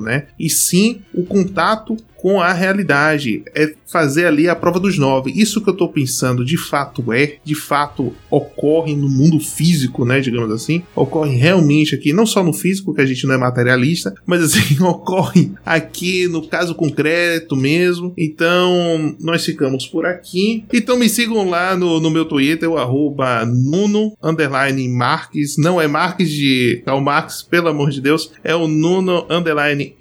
né? E sim o contato com a realidade, é fazer ali a prova dos nove. Isso que eu tô pensando de fato é, de fato ocorre no mundo físico, né, digamos assim, ocorre realmente aqui, não só no físico, que a gente não é materialista, mas assim, ocorre aqui no caso concreto mesmo. Então, nós ficamos por aqui. Então me sigam lá no, no meu Twitter, o arroba Nuno underline Marques. Não é Marques de Karl Marx, pelo amor de Deus. É o Nuno underline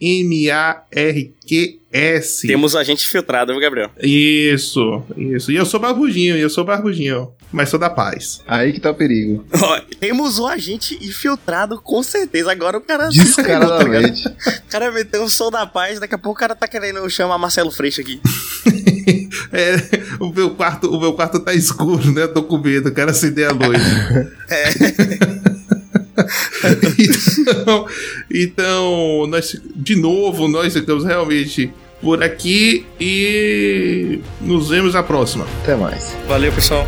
M-A-R-Q-S. Temos a gente filtrado, viu, Gabriel? Isso, isso. E eu sou barbudinho, eu sou barbudinho. Mas sou da paz. Aí que tá o perigo. Ó, temos um agente infiltrado, com certeza. Agora o cara. Descaradamente. O cara meteu o som da paz, daqui a pouco o cara tá querendo chamar Marcelo Freixo aqui. É, o meu quarto, o meu quarto tá escuro, né? Eu tô com medo, quero acender a luz. então, então, nós, de novo, nós ficamos realmente por aqui e nos vemos na próxima. Até mais. Valeu, pessoal.